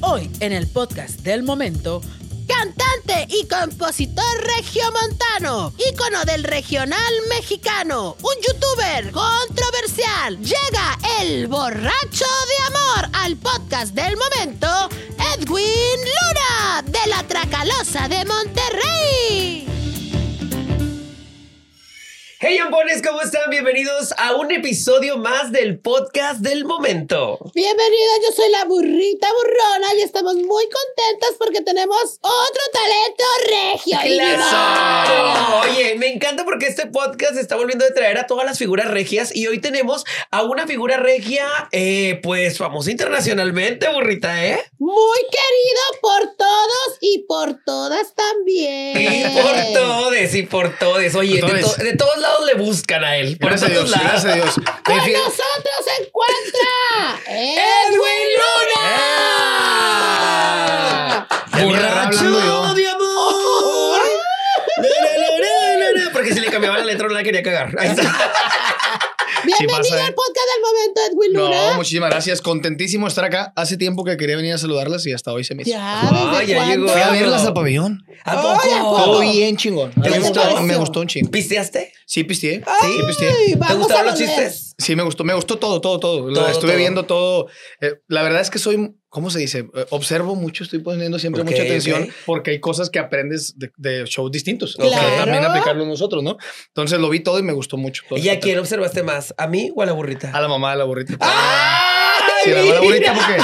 Hoy en el podcast del momento, cantante y compositor regiomontano, ícono del regional mexicano, un youtuber controversial, llega el borracho de amor al podcast del momento, Edwin Luna, de la Tracalosa de Monterrey. Hey ambones, ¿cómo están? Bienvenidos a un episodio más del podcast del momento. Bienvenida, yo soy la burrita burrona y estamos muy contentas porque tenemos otro talento regio. ¡Claro! Oye, me encanta porque este podcast está volviendo a traer a todas las figuras regias y hoy tenemos a una figura regia, eh, pues famosa internacionalmente, burrita, ¿eh? Muy querido por todos y por todas también. Y por todos, y por todos. Oye, Por de, todes. to- de todos lados le buscan a él. Por Gracias a todos Dios, lados. gracias a Dios. Con nosotros se encuentra ¡Edwin Luna! ¡Borracho de amor! Porque si le cambiaba la letra no la quería cagar. Ahí está. Bienvenido al podcast del momento, Edwin Luna. No, muchísimas gracias. Contentísimo de estar acá. Hace tiempo que quería venir a saludarlas y hasta hoy se me hizo. Ya, Ah, ¿desde ya llegó. Fui a verlas al pabellón. ¿A poco? Todo bien chingón. ¿Te Me gustó? me gustó un chingo. ¿Pisteaste? Sí, pisteé. Ay, Sí, pisteé. ¿Te gustaron los chistes? Sí, me gustó. Me gustó todo, todo, todo. Lo Todo, Estuve todo. viendo todo. Eh, la verdad es que soy, ¿cómo se dice? Eh, observo mucho, estoy poniendo siempre mucha atención porque hay cosas que aprendes de, de shows distintos. Claro. Que también aplicarlo nosotros, ¿no? Entonces lo vi todo y me gustó mucho. todo. ¿Y a quién observaste más? ¿A mí o a la burrita? A la mamá de la burrita. ¡Ay! Sí, la mira! bonita porque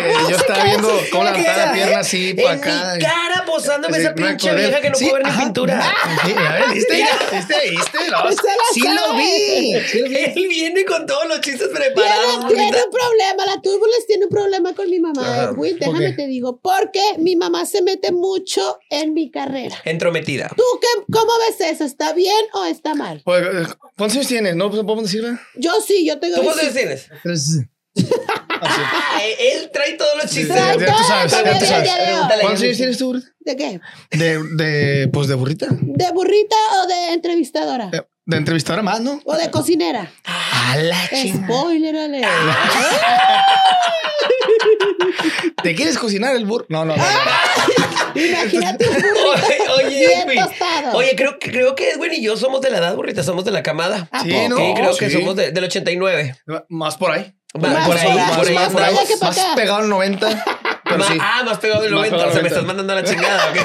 eh, yo estaba viendo cómo levantaba la pierna así para En acá. mi cara posándome esa pinche vieja que no Sí, puedo ver ni pintura. Sí, a ver, ¿viste? ¿Viste? ¿Viste? Sí lo vi. Sí lo vi. Él viene con todos los chistes preparados. tiene un problema, la Turbulence tiene un problema con mi mamá, Ajá. Edwin. ¿Por Déjame te digo, porque mi mamá se mete mucho en mi carrera. Entrometida. ¿Tú qué, cómo ves eso? ¿Está bien o está mal? Eh, ¿Cuántos años tienes? ¿No podemos decirle? Yo sí, yo tengo ¿Tú cuántos 18. años tienes? Ah, él trae todos los chistes. Ya tú sabes, todo ya tú el sabes. ¿Cuántos años tienes tú? burrita? ¿De qué? De, de, pues de burrita. ¿De burrita o de entrevistadora? De, de entrevistadora más, ¿no? ¿O de cocinera? A la chingada. Spoiler alert. ¿Te quieres cocinar el burro? No, no, no. no. Imagínate un burrito Oye, oye, bien tostado. Oye, creo, que- creo que Edwin y yo somos de la edad, burrita. Somos de la camada. ¿A Sí, poco? ¿no? Sí, creo que sí. somos de- del 89. Más por ahí. Más por por ahí, por ahí más por ahí. Más pegado al 90. Pero sí. Ah, más pegado Más 90. pegado O sea, al me estás 90. mandando a la chingada. ¿o qué?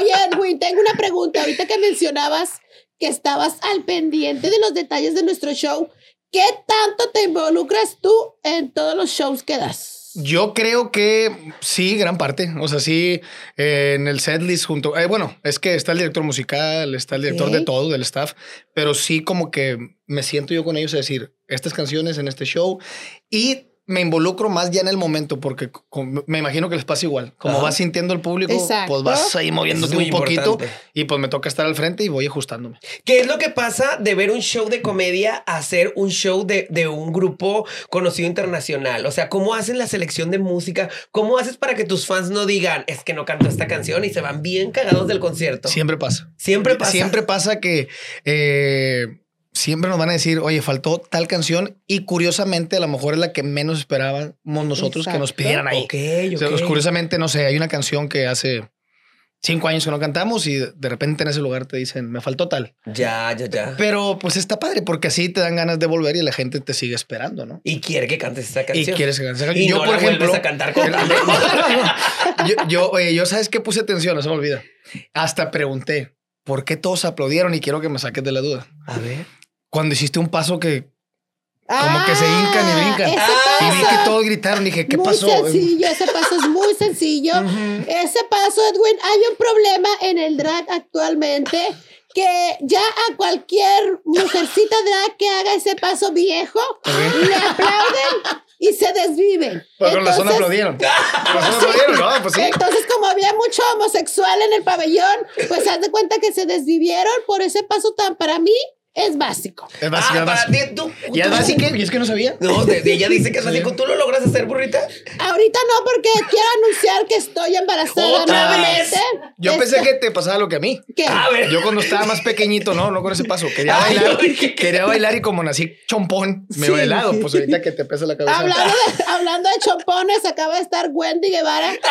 Oye, Edwin, tengo una pregunta. Ahorita que mencionabas que estabas al pendiente de los detalles de nuestro show, ¿qué tanto te involucras tú en todos los shows que das? Yo creo que sí, gran parte. O sea, sí, eh, en el setlist junto. eh, bueno, es que está el director musical, está el director de todo, del staff, pero sí, como que me siento yo con ellos a decir estas canciones en este show y me involucro más ya en el momento porque me imagino que les pasa igual. Como Ajá. vas sintiendo el público, Exacto. pues vas ahí moviéndote un poquito importante. y pues me toca estar al frente y voy ajustándome. ¿Qué es lo que pasa de ver un show de comedia a hacer un show de, de un grupo conocido internacional? O sea, ¿cómo hacen la selección de música? ¿Cómo haces para que tus fans no digan, es que no canto esta canción y se van bien cagados del concierto? Siempre pasa. Siempre pasa. Siempre pasa que eh, siempre nos van a decir, oye, faltó tal canción y curiosamente a lo mejor es la que menos esperábamos nosotros que nos pidieran ahí. O sea, pues, curiosamente, no sé, hay una canción que hace cinco años que no cantamos y de repente en ese lugar te dicen, me faltó tal. Ya, ya, ya. Pero pues está padre porque así te dan ganas de volver y la gente te sigue esperando, ¿no? Y quiere que cantes esa Y canción. quieres que cantes esa Y no la vuelves a cantar con yo, yo, oye, yo sabes que puse atención, no se me olvida. Hasta pregunté, ¿por qué todos aplaudieron? Y quiero que me saques de la duda. A ver. Cuando hiciste un paso que Como que se hincan y brincan. Ese Ah, y vi que todos gritaron, dije, ¿qué muy pasó? sencillo, ese paso es muy sencillo. Ese paso, Edwin, hay un problema en el drag actualmente que ya a cualquier mujercita drag que haga ese paso viejo, le aplauden y se desviven. Pues razón Entonces- aplaudieron. Con razón aplaudieron, no, pues sí. Entonces, como había mucho homosexual en el pabellón, pues haz de cuenta que se desvivieron por ese paso tan, para mí, es básico. Es básico, Ah, es para básico. ti, tú. ¿Y es básico? ¿Y es que no sabía? No, de- de- ella dice que es básico. ¿Tú lo logras hacer, burrita? Ahorita no, porque quiero anunciar que estoy embarazada ¿Otra nuevamente. Yo Esto- pensé que te pasaba lo que a mí. ¿Qué? A ver. Yo cuando estaba más pequeñito, no, no con ese paso. Quería Ay, bailar, quería bailar y como nací chompón, me Sí. he bailado. Pues ahorita que te pesa la cabeza. Hablando de, hablando de chompones, acaba de estar Wendy Guevara.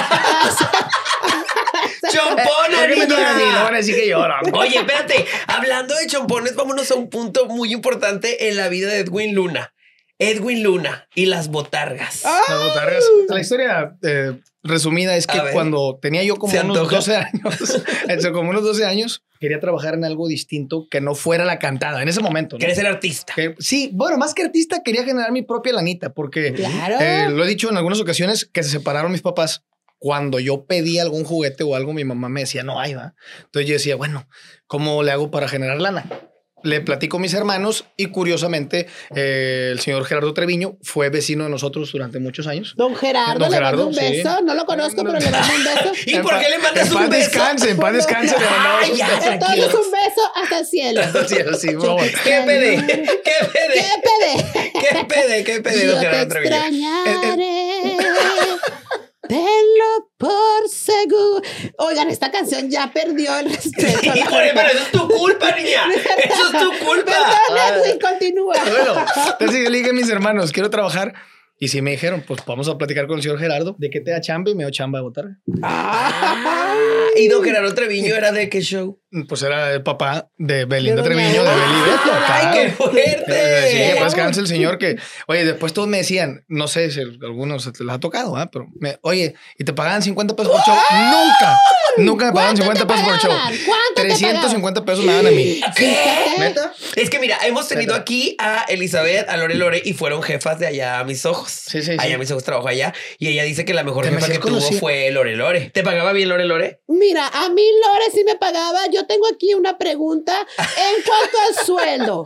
¡Chompona, ¿Por qué me toca a mí? No van a decir que lloro. Oye, espérate. Hablando de chompones, vámonos a un punto muy importante en la vida de Edwin Luna. Edwin Luna y las botargas. Las botargas. La historia eh, resumida es que cuando tenía yo como unos antoja. 12 años, entre como unos 12 años, quería trabajar en algo distinto que no fuera la cantada en ese momento. ¿no? ¿Quieres ser artista? Que- sí, bueno, más que artista, quería generar mi propia lanita porque Claro. eh, lo he dicho en algunas ocasiones que se separaron mis papás. Cuando yo pedía algún juguete o algo, mi mamá me decía, no hay, va. Entonces yo decía, bueno, ¿cómo le hago para generar lana? Le platico a mis hermanos y curiosamente eh, el señor Gerardo Treviño fue vecino de nosotros durante muchos años. Don Gerardo, Don le mando un sí. beso. No lo conozco, pero le mando un beso. ¿Y En por qué le mandas en un paz beso? descanse, en paz descanse. le mandamos un beso. Entonces, un beso hasta el cielo. Sí, por favor. ¿Qué pede? ¿Qué ¿Qué pede? pede? ¿Qué pede? ¿Qué pede? Yo don te Gerardo Treviño? extrañaré. Tenlo por seguro. Oigan, esta canción ya perdió el respeto. Híjole, verdad. pero eso es tu culpa, niña. Eso es tu culpa. Perdón, Edwin, continúa. Bueno, entonces yo le dije a mis hermanos, quiero trabajar. Y si me dijeron, pues vamos a platicar con el señor Gerardo de qué te da chamba y me dio chamba de votar. ¿Y don Gerardo Treviño era de qué show? Pues era el papá de Belinda De Treviño, de Eva. Beli Beto. ¡Ay, qué fuerte! Eh, Sí, pues cansa el señor que, oye, después todos me decían, no sé si algunos se les ha tocado, ¿ah? pero, me, oye, ¿y te pagaban 50 pesos por show? Nunca, nunca me pagaban ¿Cuánto 50 te pesos por show. ¿Cuánto te 350 pesos me daban a mí. ¿Neta? Es que mira, hemos tenido Neta. aquí a Elizabeth, a Lore Lore y fueron jefas de allá a mis ojos. Sí, sí, sí. Allá a mis ojos trabajó allá y ella dice que la mejor Te me jefa que tuvo fue Lore Lore. ¿Te pagaba bien Lore Lore? Mira, a mí Lore sí me pagaba. Yo tengo aquí una pregunta en cuanto al sueldo.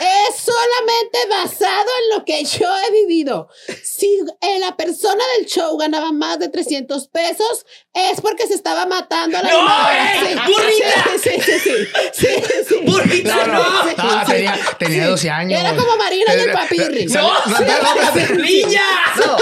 Es solamente basado en lo que yo he vivido. Si eh, la persona del show ganaba más de 300 pesos, es porque se estaba matando a la ¡No, eh! ¡Burrita! Sí, sí, sí, sí, sí, sí, sí. ¡Burrita, No, no! no, Sí, no, sí. tenía, tenía 12 años. Era como Marina y el papirri. ¡No! ¡Niña! No,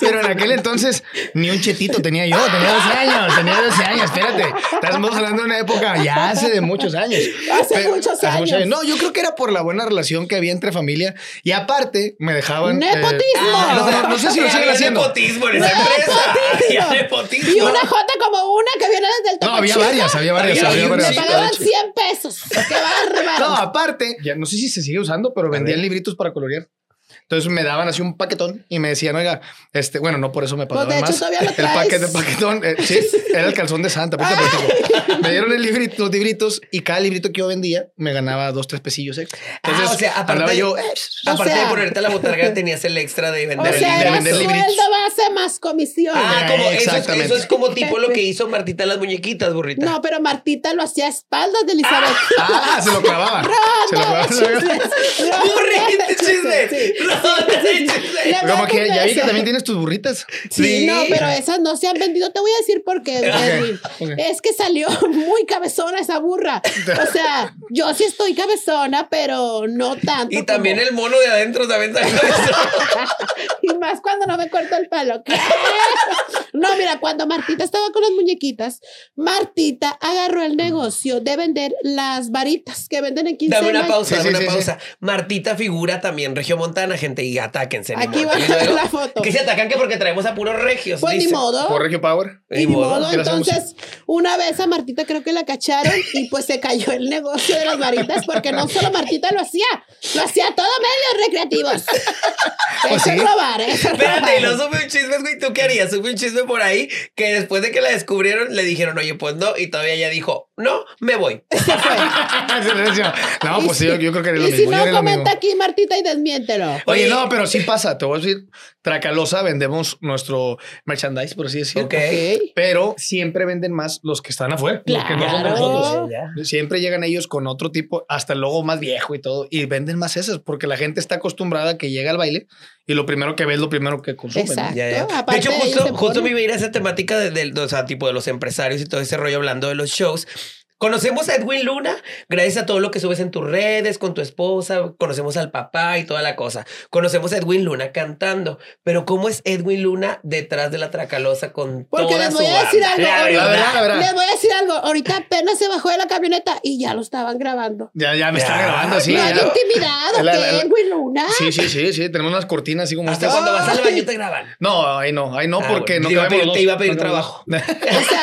pero en aquel entonces ni un chetito tenía yo, tenía 12 años, tenía 12 años, espérate. Estamos hablando de una época ya hace de muchos años. Hace muchos años. No, yo creo que era por la buena relación que había entre familia y aparte me dejaban. eh, Nepotismo. no, no, no sé si lo Había siguen haciendo. nepotismo en esa empresa. Había nepotismo. Y una Jota como una que viene desde el No, Topo había Chico. varias, había varias, Había había varias. Me pagaban de hecho. 100 pesos. Qué bárbaro. No, aparte, ya no sé si se sigue usando, pero vendían libritos para colorear. Entonces me daban así un paquetón y me decían, oiga, este, bueno, no por eso me pagaban Pues, de hecho, más. todavía lo el paquete, el paquetón, eh, sí, era el calzón de Santa. me dieron el librito, los libritos y cada librito que yo vendía me ganaba dos, tres pesillos extra. Entonces, ah, o sea, aparte, yo, eh, aparte O sea- de ponerte a la botarga, tenías el extra de O vender el sea, de vender libro. libritos. sueldo base más comisión. Ah, como eso es, Exactamente. eso es como tipo lo que hizo Martita las muñequitas, burrita. No, pero Martita lo hacía a espaldas de Elizabeth. ah, se lo clavaba. se lo clavaba. ¡Burrita, chisme! Sí. ¡Rota de chisme! Como que ya vi que también tienes tus burritas. Sí, Sí. no, pero esas no se han vendido. Te voy a decir por qué, Edwin. Es que salió muy cabezona esa burra. O sea, yo sí estoy cabezona, pero no tanto. Y también como- el mono de adentro también salió y más cuando no me corto el. ¿Qué? No, mira, cuando Martita estaba con las muñequitas, Martita agarró el negocio de vender las varitas que venden en 15 Dame una pausa, Sí, dame sí, una sí, pausa. Martita figura también Regiomontana, gente, y atáquense. ni Aquí modo. va Y luego, la foto. Que se atacan que porque traemos a puros regios. Pues ni dice. modo. Por Regio Power. Y ni modo, ¿Qué le hacemos? entonces una vez a Martita creo que la cacharon y pues se cayó el negocio de las varitas porque no solo Martita lo hacía, lo hacía todo medios recreativos. Eso sí? es robar, ¿eh? Eso es Espérate, y no supe un chisme, güey. ¿Tú qué harías? Supe un chisme por ahí que después de que la descubrieron le dijeron, oye, pues no. Y todavía ella dijo, no, me voy. Silencio. no, pues sí, yo, yo creo que era lo Y mismo. si yo no, comenta aquí Martita y desmiéntelo. Oye, Oye. no, pero sí pasa. Te voy a decir, Tracalosa vendemos nuestro merchandise, por así decirlo. Ok. Ok. Pero siempre venden más los que están afuera. Los que no son de Claro. nosotros. Siempre llegan ellos con otro tipo, hasta el logo más viejo y todo, y venden más esas, porque la gente está acostumbrada a que llega al baile y lo primero que ve es lo primero que consume. ¿no? Exacto. Ya, ya. De hecho, justo, justo me iba a ir a esa temática de, del- o sea, tipo de los empresarios y todo ese rollo hablando de los shows. Conocemos a Edwin Luna gracias a todo lo que subes en tus redes, con tu esposa, conocemos al papá y toda la cosa. Conocemos a Edwin Luna cantando, pero ¿cómo es Edwin Luna detrás de la tracalosa con Porque toda les su voy a decir banda? algo. La ahorita- verdad. la verdad. Les voy a decir algo. Ahorita apenas se bajó de la camioneta y ya lo estaban grabando. Ya, ya me está Ya. grabando así. no hay ya. intimidad, ¿o La- qué, la- la- Edwin Luna? Sí, sí, sí, sí. Tenemos unas cortinas así como Hasta estas. cuando vas al baño te graban. No, ahí no, ahí no, Ah, porque bueno, no te iba a pedir- los te dos. iba a pedir No cabemos. O sea,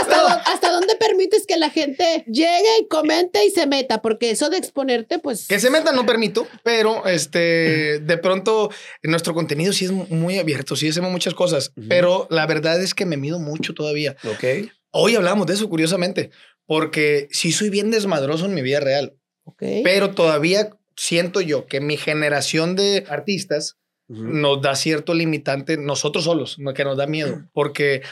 ¿hasta, dó- ¿hasta dónde permites que la gente llegue y comente y se meta? Porque eso de exponerte, pues... Que se metan no permito, pero este de pronto nuestro contenido sí es muy abierto, sí hacemos muchas cosas, pero la verdad es que me mido mucho todavía. Ok. Hoy hablamos de eso curiosamente, porque sí soy bien desmadroso en mi vida real, Ok. pero todavía siento yo que mi generación de artistas nos da cierto limitante nosotros solos, que nos da miedo, porque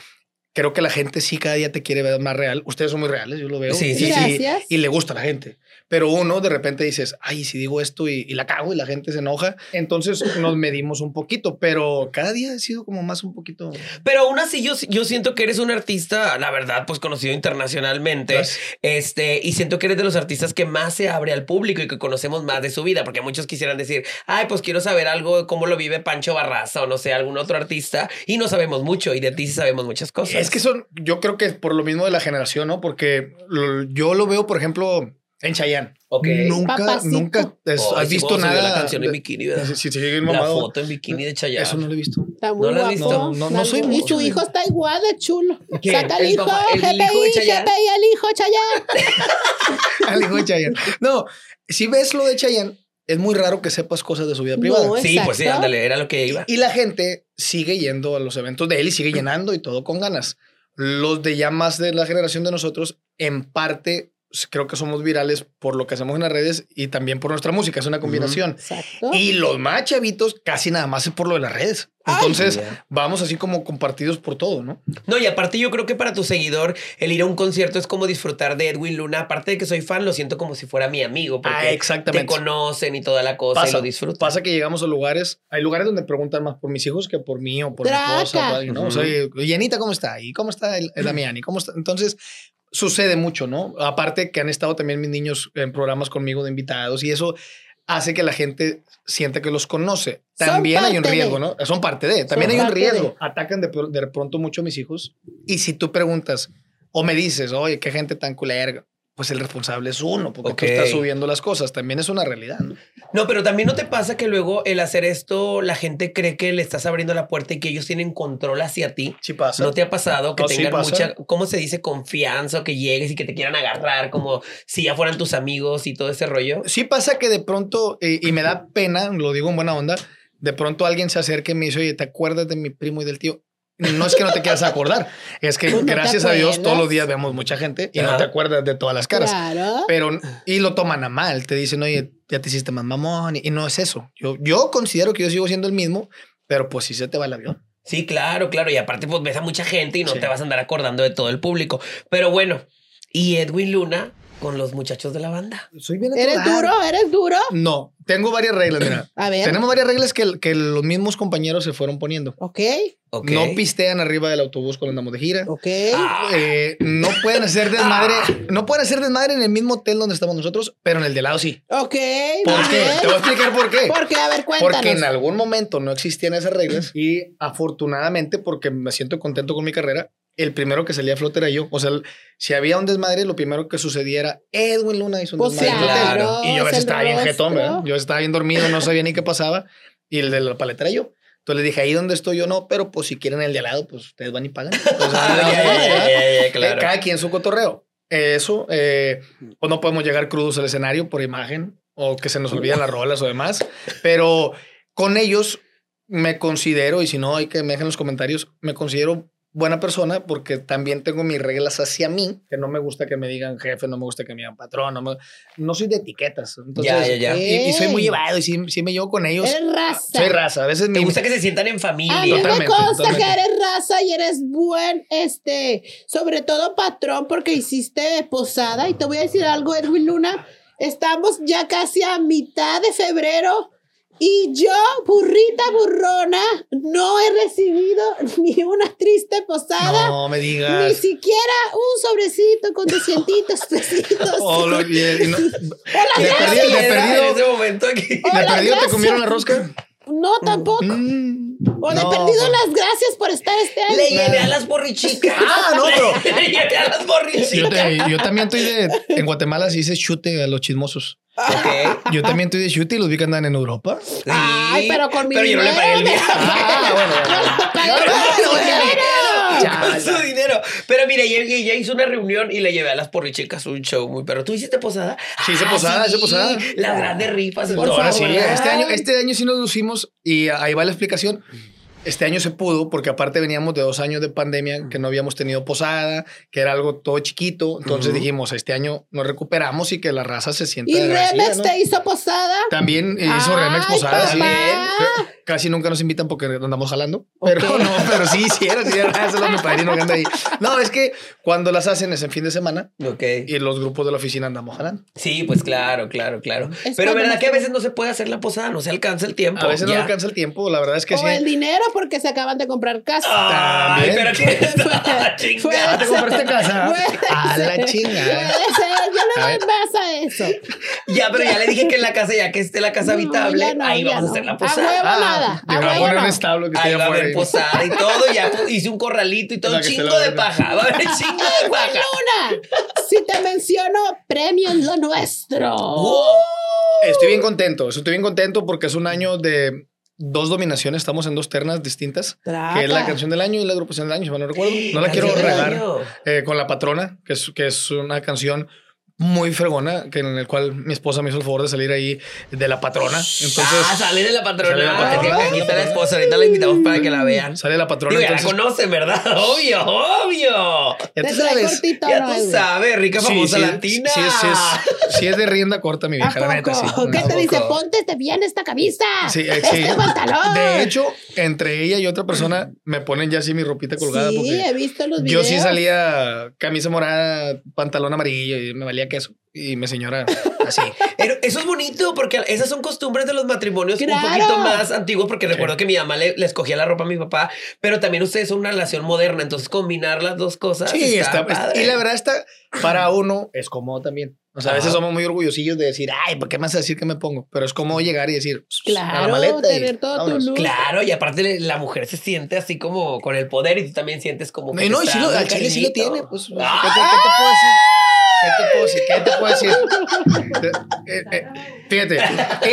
creo que la gente sí cada día te quiere ver más real. Ustedes son muy reales, yo lo veo. Sí, sí, y, sí. Gracias. y le gusta a la gente. Pero uno de repente dices, ay, si digo esto y, y la cago y la gente se enoja. Entonces nos medimos un poquito, pero cada día he sido como más un poquito. Pero aún así yo, yo siento que eres un artista, la verdad, pues conocido internacionalmente. Gracias. Este, y siento que eres de los artistas que más se abre al público y que conocemos más de su vida, porque muchos quisieran decir, ay, pues quiero saber algo de cómo lo vive Pancho Barraza o no sé, algún otro artista, y no sabemos mucho, y de ti sí sabemos muchas cosas. Es que son, yo creo que es por lo mismo de la generación, ¿no? Porque lo- yo lo veo, por ejemplo, en Chayanne. Ok. Nunca, Papacito. nunca es- Ay, has sí, visto nada. la canción en bikini, ¿verdad? Sí, sí, bien La foto en bikini de Chayanne. Eso no lo he visto. Está muy ¿No lo guapo. visto? No, no soy Y su hijo está igual de chulo. Saca el, ¿El hijo, GPI? GPI, el hijo Chayanne. Al hijo de Chayanne. No, si ves lo de Chayanne, es muy raro que sepas cosas de su vida privada. No, Sí, pues sí, ándale, era lo que iba. Y la gente sigue yendo a los eventos de él y sigue llenando y todo con ganas. Los de ya más de la generación de nosotros, en parte, creo que somos virales por lo que hacemos en las redes y también por nuestra música. Es una combinación. Exacto. Y los más chavitos, casi nada más es por lo de las redes. Entonces, vamos así como compartidos por todo, ¿no? No, y aparte yo creo que para tu seguidor el ir a un concierto es como disfrutar de Edwin Luna. Aparte de que soy fan, lo siento como si fuera mi amigo. Porque Ah, exactamente. Te conocen y toda la cosa y lo disfrutan. Pasa que llegamos a lugares, hay lugares donde preguntan más por mis hijos que por mí o por mi Traca. esposa. por alguien, ¿no? O sea, y Anita, ¿cómo está? ¿Y cómo está el, el Damiani? ¿Cómo está? Entonces, sucede mucho, ¿no? Aparte que han estado también mis niños en programas conmigo de invitados y eso hace que la gente sienta que los conoce. También hay un riesgo, de. ¿no? Son parte de. También Son hay un riesgo. de. Atacan de, de pronto mucho a mis hijos y si tú preguntas o me dices, oye, qué gente tan culera, pues el responsable es uno, porque tú Ok. estás subiendo las cosas. También es una realidad, ¿no? No, pero también no te pasa que luego el hacer esto, la gente cree que le estás abriendo la puerta y que ellos tienen control hacia ti. Sí pasa. ¿No te ha pasado que No, tengan mucha, ¿cómo se dice? Confianza o que llegues y que te quieran agarrar como si ya fueran tus amigos y todo ese rollo. Sí pasa que de pronto, eh, y me da pena, lo digo en buena onda, de pronto alguien se acerca y me dice, oye, ¿te acuerdas de mi primo y del tío? No es que no te quieras acordar, es que no gracias a Dios todos los días vemos mucha gente y no te acuerdas de todas las caras. Claro. Pero, y lo toman a mal, te dicen, oye, ya te hiciste más mamón, y, no es eso. Yo, yo considero que yo sigo siendo el mismo, pero pues sí se te va el avión. Sí, claro, claro. Y aparte, pues ves a mucha gente y no Sí. te vas a andar acordando de todo el público. Pero bueno, y Edwin Luna con los muchachos de la banda. Soy bien ¿Eres duro? ¿Eres duro? No, tengo varias reglas, mira. A ver. Tenemos varias reglas que, que los mismos compañeros se fueron poniendo. Ok, Ok. No pistean arriba del autobús cuando andamos de gira. ok. Ah. Eh, no pueden hacer desmadre, no pueden hacer desmadre en el mismo hotel donde estamos nosotros, pero en el de lado sí. Ok. ¿Por qué? Te voy a explicar por qué. ¿Por qué? A ver, cuéntanos. Porque en algún momento no existían esas reglas y afortunadamente, porque me siento contento con mi carrera, el primero que salía a flote era yo. O sea, el- si había un desmadre, lo primero que sucedía era Edwin Luna hizo un Pues desmadre. en el hotel". claro, Y yo a es veces estaba bien jetón. ¿verdad? Yo estaba bien dormido, no sabía ni qué pasaba. Y el de la paleta era yo. Entonces le dije, ahí donde estoy yo no, pero pues si quieren el de al lado, pues ustedes van y pagan. Entonces, claro. Cada quien su cotorreo. Eso, eh, pues no podemos llegar crudos al escenario por imagen o que se nos olvidan las rolas o demás, pero con ellos me considero, y si no hay que me dejen en los comentarios, me considero buena persona porque también tengo mis reglas hacia mí, que no me gusta que me digan jefe, no me gusta que me digan patrón, no, me- no soy de etiquetas. Entonces, Ya, ya, ya. Y, y soy muy llevado y sí, sí me llevo con ellos. Eres raza. Soy raza. A veces mi, gusta que se sientan en A mí familia. me Totalmente, consta totalmente. que eres raza y eres buen, este, sobre todo patrón porque hiciste posada. Y te voy a decir algo, Edwin Luna. Estamos ya casi a mitad de febrero Y yo, burrita burrona, no he recibido ni una triste posada. No me Ni digas. siquiera un sobrecito con 200 pesitos. Oh, lo- y- y no- de gracias. perdido, de perdido, En ese momento aquí. de Hola, perdido te comieron la rosca. No, tampoco. Mm, O de no, perdido pues. las gracias por estar este año. Le llevé a las borrichicas. Ah, no, pero- Le llevé a las Yo, borrichicas. te- yo también estoy de. En Guatemala se dice chute a los chismosos. Ok. Yo también estoy de chute y los vi que andan en Europa. Sí, Ay, pero con mi Pero yo no le pagué el dinero. viaje. Ah, bueno, bueno. Pagué Con con Con su dinero. Pero mira, ella, hizo una reunión y le llevé a las porrichicas un show muy perro. ¿Tú hiciste posada? Sí, hice posada, hice posada. Las grandes rifas Por todo. Ahora sí, favor. este año, este año sí nos lucimos y ahí va la explicación. Este año se pudo porque aparte veníamos de dos años de pandemia que no habíamos tenido posada, que era algo todo chiquito. Entonces dijimos, este año nos recuperamos y que la raza se sienta ¿Y Remex ¿no? te hizo posada? También hizo Remex posada, sí. Casi nunca nos invitan porque andamos jalando. Pero no, pero sí hicieron, sí, ese es mi padrino que anda ahí. No, es que cuando las hacen es en fin de semana Ok. y los grupos de la oficina andamos jalando. Sí, pues claro, claro, claro. Es Pero verdad que a veces no se puede hacer la posada, no se alcanza el tiempo. A veces no ya. alcanza el tiempo, la verdad es que o sí. el dinero porque se acaban de comprar casa. Ay, También. pero Fue- chingada. Ah, ¿te compraste casa? A la chingada. Puede ser, yo A le doy más a eso. Ya, pero ya le dije que en la casa, ya que esté la casa No, habitable, no, ahí vamos a no. hacer la A posada. huevo nada, a Llegó a poner un no. establo que Ahí va a haber y- posada y todo, ya hice un corralito y todo, esté chingo de paja, va a haber chingo de paja. Luna, si te menciono, premio en lo nuestro. Estoy bien contento, estoy bien contento porque es un año de dos dominaciones, estamos en dos ternas distintas, que es la Traca. canción del año y la agrupación del año, si no recuerdo. No la quiero regar eh, con La Patrona, que es, que es una canción muy fregona, que en el cual mi esposa me hizo el favor de salir ahí de La Patrona. Entonces, ah, sale de la patrona. Sale de la patrona. Aquí está la esposa, ahorita la invitamos para que la vean. sale La Patrona. Digo, ya la entonces, conocen, ¿verdad? Obvio, obvio. ya tú sabes. cortito, Ya ¿no, tú sabes, rica Sí, famosa sí, latina. Sí, sí, es, sí es de rienda corta, mi ¿A vieja, la neta, sí. ¿Qué ¿A te dice? Ponte bien esta camisa. Sí, eh, sí. Este pantalón. De hecho, entre ella y otra persona me ponen ya así mi ropita colgada sí, porque he visto los yo videos. sí salía camisa morada, pantalón amarillo y me valía queso. Y mi señora así. Pero eso es bonito porque esas son costumbres de los matrimonios un Claro. poquito más antiguos porque recuerdo que mi mamá le, le escogía la ropa a mi papá, pero también ustedes son una relación moderna, entonces combinar las dos cosas. Sí, está, está, padre. y la verdad está para uno es cómodo también. O sea, a veces somos muy orgullosillos de decir, ay, ¿por qué me vas a decir que me pongo? Pero es como llegar y decir, "Pss, a la Claro, maleta y tener todo tu vámonos". look. Claro, y aparte la mujer se siente así como con el poder y tú también sientes como que No, y no, y sí lo, al chile sí lo cariñito. tiene. Pues, ¿qué, te, ¡Ah! qué te puedo decir? ¿Qué te puedo decir? ¿Qué te puedo decir? Eh, eh, fíjate,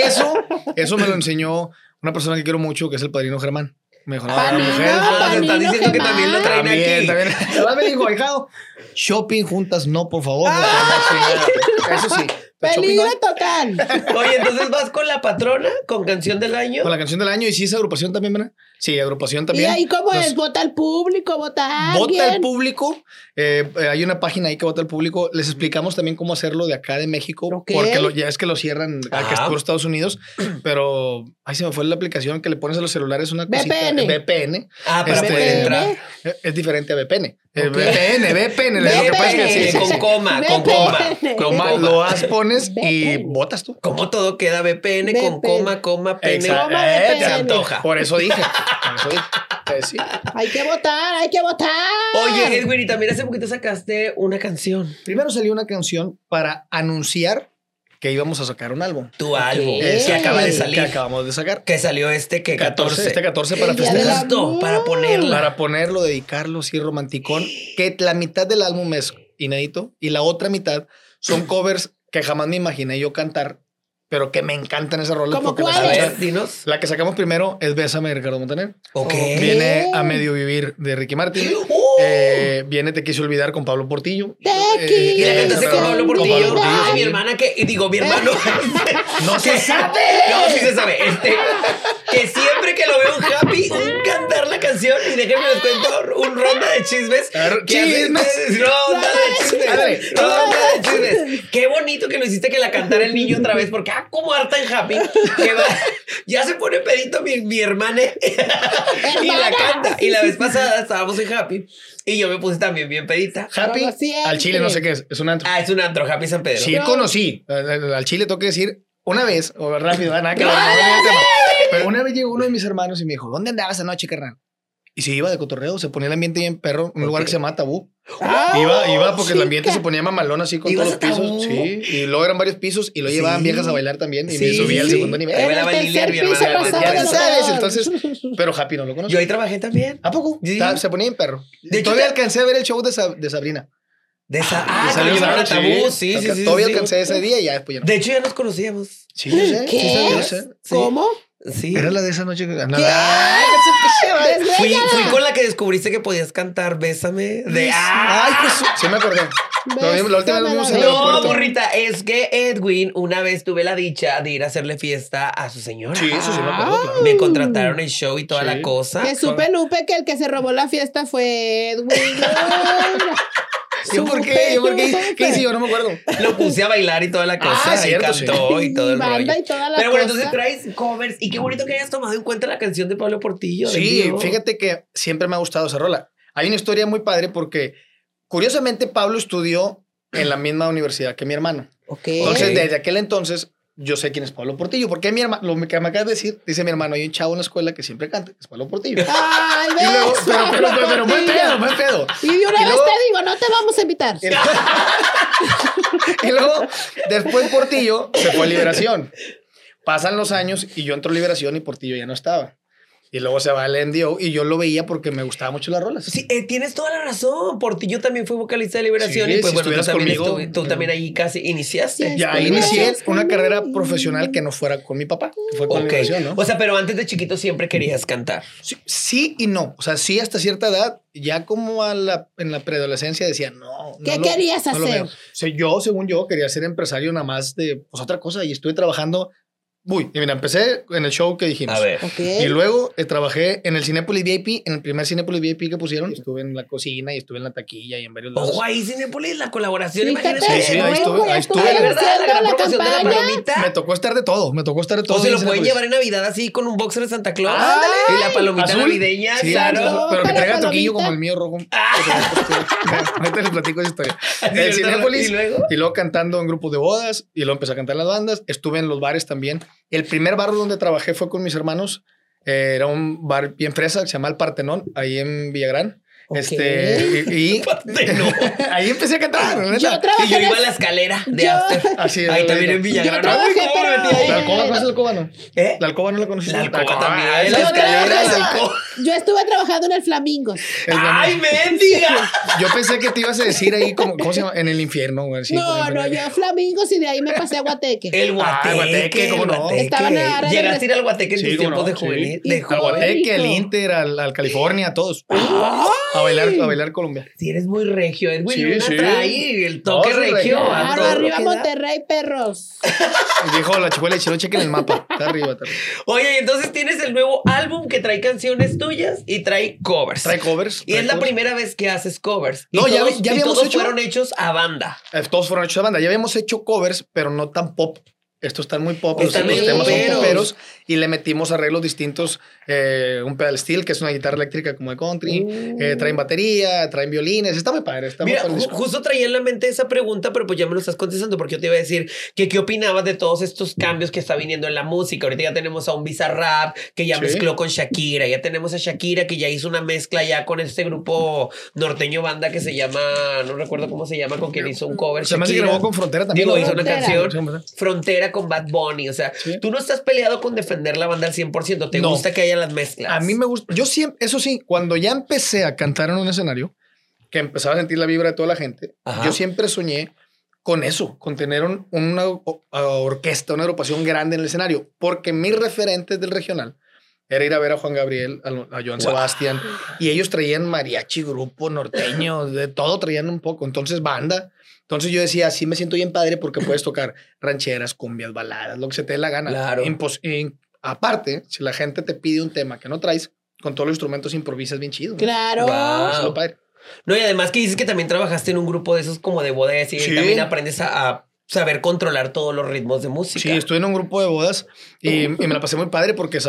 eso, eso me lo enseñó una persona que quiero mucho, que es el padrino Germán. Me dijo, no, la Padrino, mujer. Panino estás diciendo que también lo traen También, aquí. también. Además me dijo, hijado, shopping juntas, no, por favor. no, Eso sí. no. Peligro total. Oye, entonces vas con la patrona con canción del año. Con la canción del año y sí, esa agrupación también, ¿verdad? Sí, agrupación ¿Y también. ahí cómo Nos- es? ¿Vota al público? ¿Vota a Vota el alguien? público. eh, eh, hay una página ahí que vota el público. Les explicamos también cómo hacerlo de acá de México. Ok. Porque lo- ya es que lo cierran al que es Ajá. por Estados Unidos. Pero ahí se me fue la aplicación que le pones a los celulares una cosita. VPN. VPN. Ah, para Este, poder entrar. Eh, Es diferente a VPN. Eh, Ok. VPN, VPN. Lo que pasa es que sí, sí, con coma, con VPN. coma. Con coma. lo has, pones y VPN. votas tú. ¿Cómo todo queda VPN, con VPN. coma, coma, pene? Exacto. Eh, VPN. Se antoja. Por eso dije. Eh, sí. Hay que votar, hay que votar. Oye, Edwin, y también hace poquito sacaste una canción. Primero salió una canción para anunciar que íbamos a sacar un álbum. Tu álbum. Eh, que acaba de Que salir. acabamos de sacar. Que salió este que 14. Este 14 para festejar. Para ponerla. Para ponerlo, dedicarlo, sí, romanticón. Que la mitad del álbum es inédito y la otra mitad son covers que jamás me imaginé yo cantar, pero que me encantan esas rolas. ¿Cómo cuáles? dinos. La que sacamos primero es Bésame de Ricardo Montaner. Ok. Viene A Medio Vivir de Ricky Martin. ¡Uh! Eh, viene Te Quise Olvidar con Pablo Portillo. Te Eh, Y la cantaste con con Pablo Con Portillo. Pablo Portillo, Ay, sí. mi hermana que, y digo, mi hermano. No se sabe. No, sí se sabe. Este, que siempre que lo veo un happy, un cantar la canción, y déjenme les cuento un ronda de chismes. Chismes. Ronda de chismes. Ronda de chismes. Qué bonito que lo hiciste que la cantara el niño otra vez, porque ah, como harta en happy. que va- ya se pone pedito mi, mi hermana y la canta. Y la vez pasada estábamos en happy y yo me puse también bien pedita. Happy. Al chile no sé qué es. Es un antro. Ah, es un antro, Happy San Pedro. Sí, conocí. Al chile tengo que decir una vez, o rápido, ah, nada que ver, no, no, no, no. Pero una vez llegó uno de mis hermanos y me dijo, ¿dónde andabas anoche, carnal? Y se iba de cotorreo, se ponía el ambiente bien perro, un lugar que se llama Tabú. Ah, iba, iba porque el ambiente se ponía mamalón así con ¿Ibas todos los a pisos. Tabú? Sí, y luego eran varios pisos y lo llevaban Sí. viejas a bailar también y me Sí, subía al segundo nivel. El tercer piso Ya de lo sabes, entonces, pero Happy no lo conoce. Yo ahí trabajé también. ¿A poco? Se ponía en perro. De Todavía te- alcancé a ver el show de, Sa- de Sabrina. De esa. Ah, salió que llevaron a Sabrina, tabú. Sí, sí. Todavía alcancé ese día y ya después ya no. De hecho, ya nos conocíamos. Sí, yo sé. ¿Cómo? Sí. Era la de esa noche que vato. Fui, fui con la que descubriste que podías cantar Bésame. De. ¡Ah! Ay, pues sí me acordé. Lo la última vez vimos en el No, burrita, es que Edwin, una vez tuve la dicha de ir a hacerle fiesta a su señora. Sí, eso sí me acuerdo, claro. Me contrataron el show y toda Sí. la cosa. Que supe, Lupe, que el que se robó la fiesta fue Edwin. ¿Yo por qué? ¿Yo por qué? ¿Qué hice yo? No me acuerdo. Lo puse a bailar y toda la cosa. Ah, y cantó y todo el Banda rollo. y toda la Pero bueno, cosa. entonces traes covers y qué bonito que hayas tomado en cuenta la canción de Pablo Portillo. Sí, fíjate que siempre me ha gustado esa rola. Hay una historia muy padre porque, curiosamente, Pablo estudió en la misma universidad que mi hermano. Ok. Entonces, desde aquel entonces, yo sé quién es Pablo Portillo. Porque mi hermano, lo que me acabas de decir, dice mi hermano, hay un chavo en la escuela que siempre canta, que es Pablo Portillo. Ay, Y luego, pero, pero, pero, pero, buen pedo, buen pedo. Y de una Y vez luego- te digo, no te vamos a invitar. Y luego, después Portillo se fue a Liberación. Pasan los años y yo entro a Liberación y Portillo ya no estaba. Y luego se va al NDO y yo lo veía porque me gustaba mucho las rolas. Sí, eh, tienes toda la razón. Portillo también fue vocalista de Liberación Sí, y pues si bueno, tú también, conmigo, tú eh. también ahí casi iniciaste. Sí. Ya inicié una carrera profesional que no fuera con mi papá, que fue con Ok. Liberación, ¿no? O sea, pero antes de chiquito siempre querías cantar. Sí, sí y no. O sea, sí hasta cierta edad, ya como a la, en la preadolescencia decía, no. no ¿Qué lo- querías no lo hacer? veo. O sea, yo, según yo, quería ser empresario nada más de pues, otra cosa y estuve trabajando. Uy, y mira, empecé en el show que dijimos. A ver. Ok. Y luego eh, trabajé en el Cinépolis VIP, en el primer Cinépolis VIP que pusieron. Estuve en la cocina y estuve en la taquilla y en varios lados. Ojo ahí, Cinepolis, la colaboración. Imagínate. Sí, sí, ahí estuve, ahí estuve estuve. De verdad, la gran la promoción de la campaña. palomita. Me tocó estar de todo, me tocó estar de todo. O se lo pueden Cinépolis. llevar en Navidad así con un boxer de Santa Claus. Ándale. Y la palomita Azul. navideña, Sí, claro. azul, pero que traiga palomita. toquillo como el mío rojo. Ahorita les platico esa historia. En Cinépolis ¿Y luego? y luego cantando en grupos de bodas y luego empecé a cantar en las bandas. Estuve en los bares también. El primer bar donde trabajé fue con mis hermanos. Eh, era un bar bien fresa que se llama El Partenón, ahí en Villagrán. Este, y, ahí empecé a cantar. neta. Yo trabajé Y yo iba a la escalera de Yo- After. Así es, Ahí también en Villagrán. Yo trabajé, Ay, ¿cómo pero-? ¿La alcoba? ¿Conoces la alcoba no? ¿Eh? La alcoba no la conociste. La alcoba Ah, también. La Yo escalera, trabajé- la alcoba. Yo estuve trabajando en el Flamingos. ¡Ay, mendiga! Yo pensé que te ibas a decir ahí como, ¿cómo se llama? En el infierno. güey, así, no, no, yo Flamingos y de ahí me pasé a Guateque. El guateque. Ah, Guateque, ¿cómo el no? guateque. Estaba en la área de Llegaste a ir al guateque en Sí, tus cómo tiempos no, de juvenil. De. Guateque, al. Inter, al, al California, a todos. A bailar, a bailar Colombia. Si eres muy regio, Edwin Sí, Luna sí. trae el toque No, regio. a Claro, arriba. Monterrey, perros. Dijo la chicuela y chino, chequen el mapa. Está arriba, está arriba. Oye, entonces tienes el nuevo álbum que trae canciones tuyas y trae covers. Trae covers. y trae es la covers. primera vez que haces covers. No, y ya- todos, ya y todos hecho- fueron hechos a banda. Eh, Todos fueron hechos de banda. Ya habíamos hecho covers, pero no tan pop. Estos están muy pop, los, Están los temas son poperos. Y le metimos arreglos distintos. eh, un pedal steel, que es una guitarra eléctrica como de country. Uh. eh, traen batería, traen violines. Está muy padre. Está muy Mira, el ju- justo traía en la mente esa pregunta, pero pues ya me lo estás contestando porque yo te iba a decir que qué opinabas de todos estos cambios que está viniendo en la música. Ahorita ya tenemos a un Bizarrap que ya Sí. mezcló con Shakira, ya tenemos a Shakira que ya hizo una mezcla ya con este grupo norteño banda que se llama, no recuerdo cómo se llama, con quien hizo un cover. Se me grabó con Frontera también. Digo, hizo una canción. Frontera con Bad Bunny. O sea, Sí. tú no estás peleado con defender la banda al 100%. Te No. gusta que haya las mezclas. A mí me gusta. Yo siempre, eso sí, cuando ya empecé a cantar en un escenario, que empezaba a sentir la vibra de toda la gente, Ajá. yo siempre soñé con eso, con tener un- una orquesta, una agrupación grande en el escenario, porque mis referentes del regional era ir a ver a Juan Gabriel, a, a Joan Wow. Sebastián, y ellos traían mariachi, grupo norteño, de todo traían un poco, entonces banda. Entonces yo decía, sí me siento bien padre porque puedes tocar rancheras, cumbias, baladas, lo que se te dé la gana. Claro. Impos- in- aparte, si la gente te pide un tema que no traes, con todos los instrumentos improvisas bien chido. ¿no? Claro. Wow. Eso es lo padre. No, y además que dices que también trabajaste en un grupo de esos como de bodas y Sí. también aprendes a, a saber controlar todos los ritmos de música. Sí, estuve en un grupo de bodas y, y me la pasé muy padre porque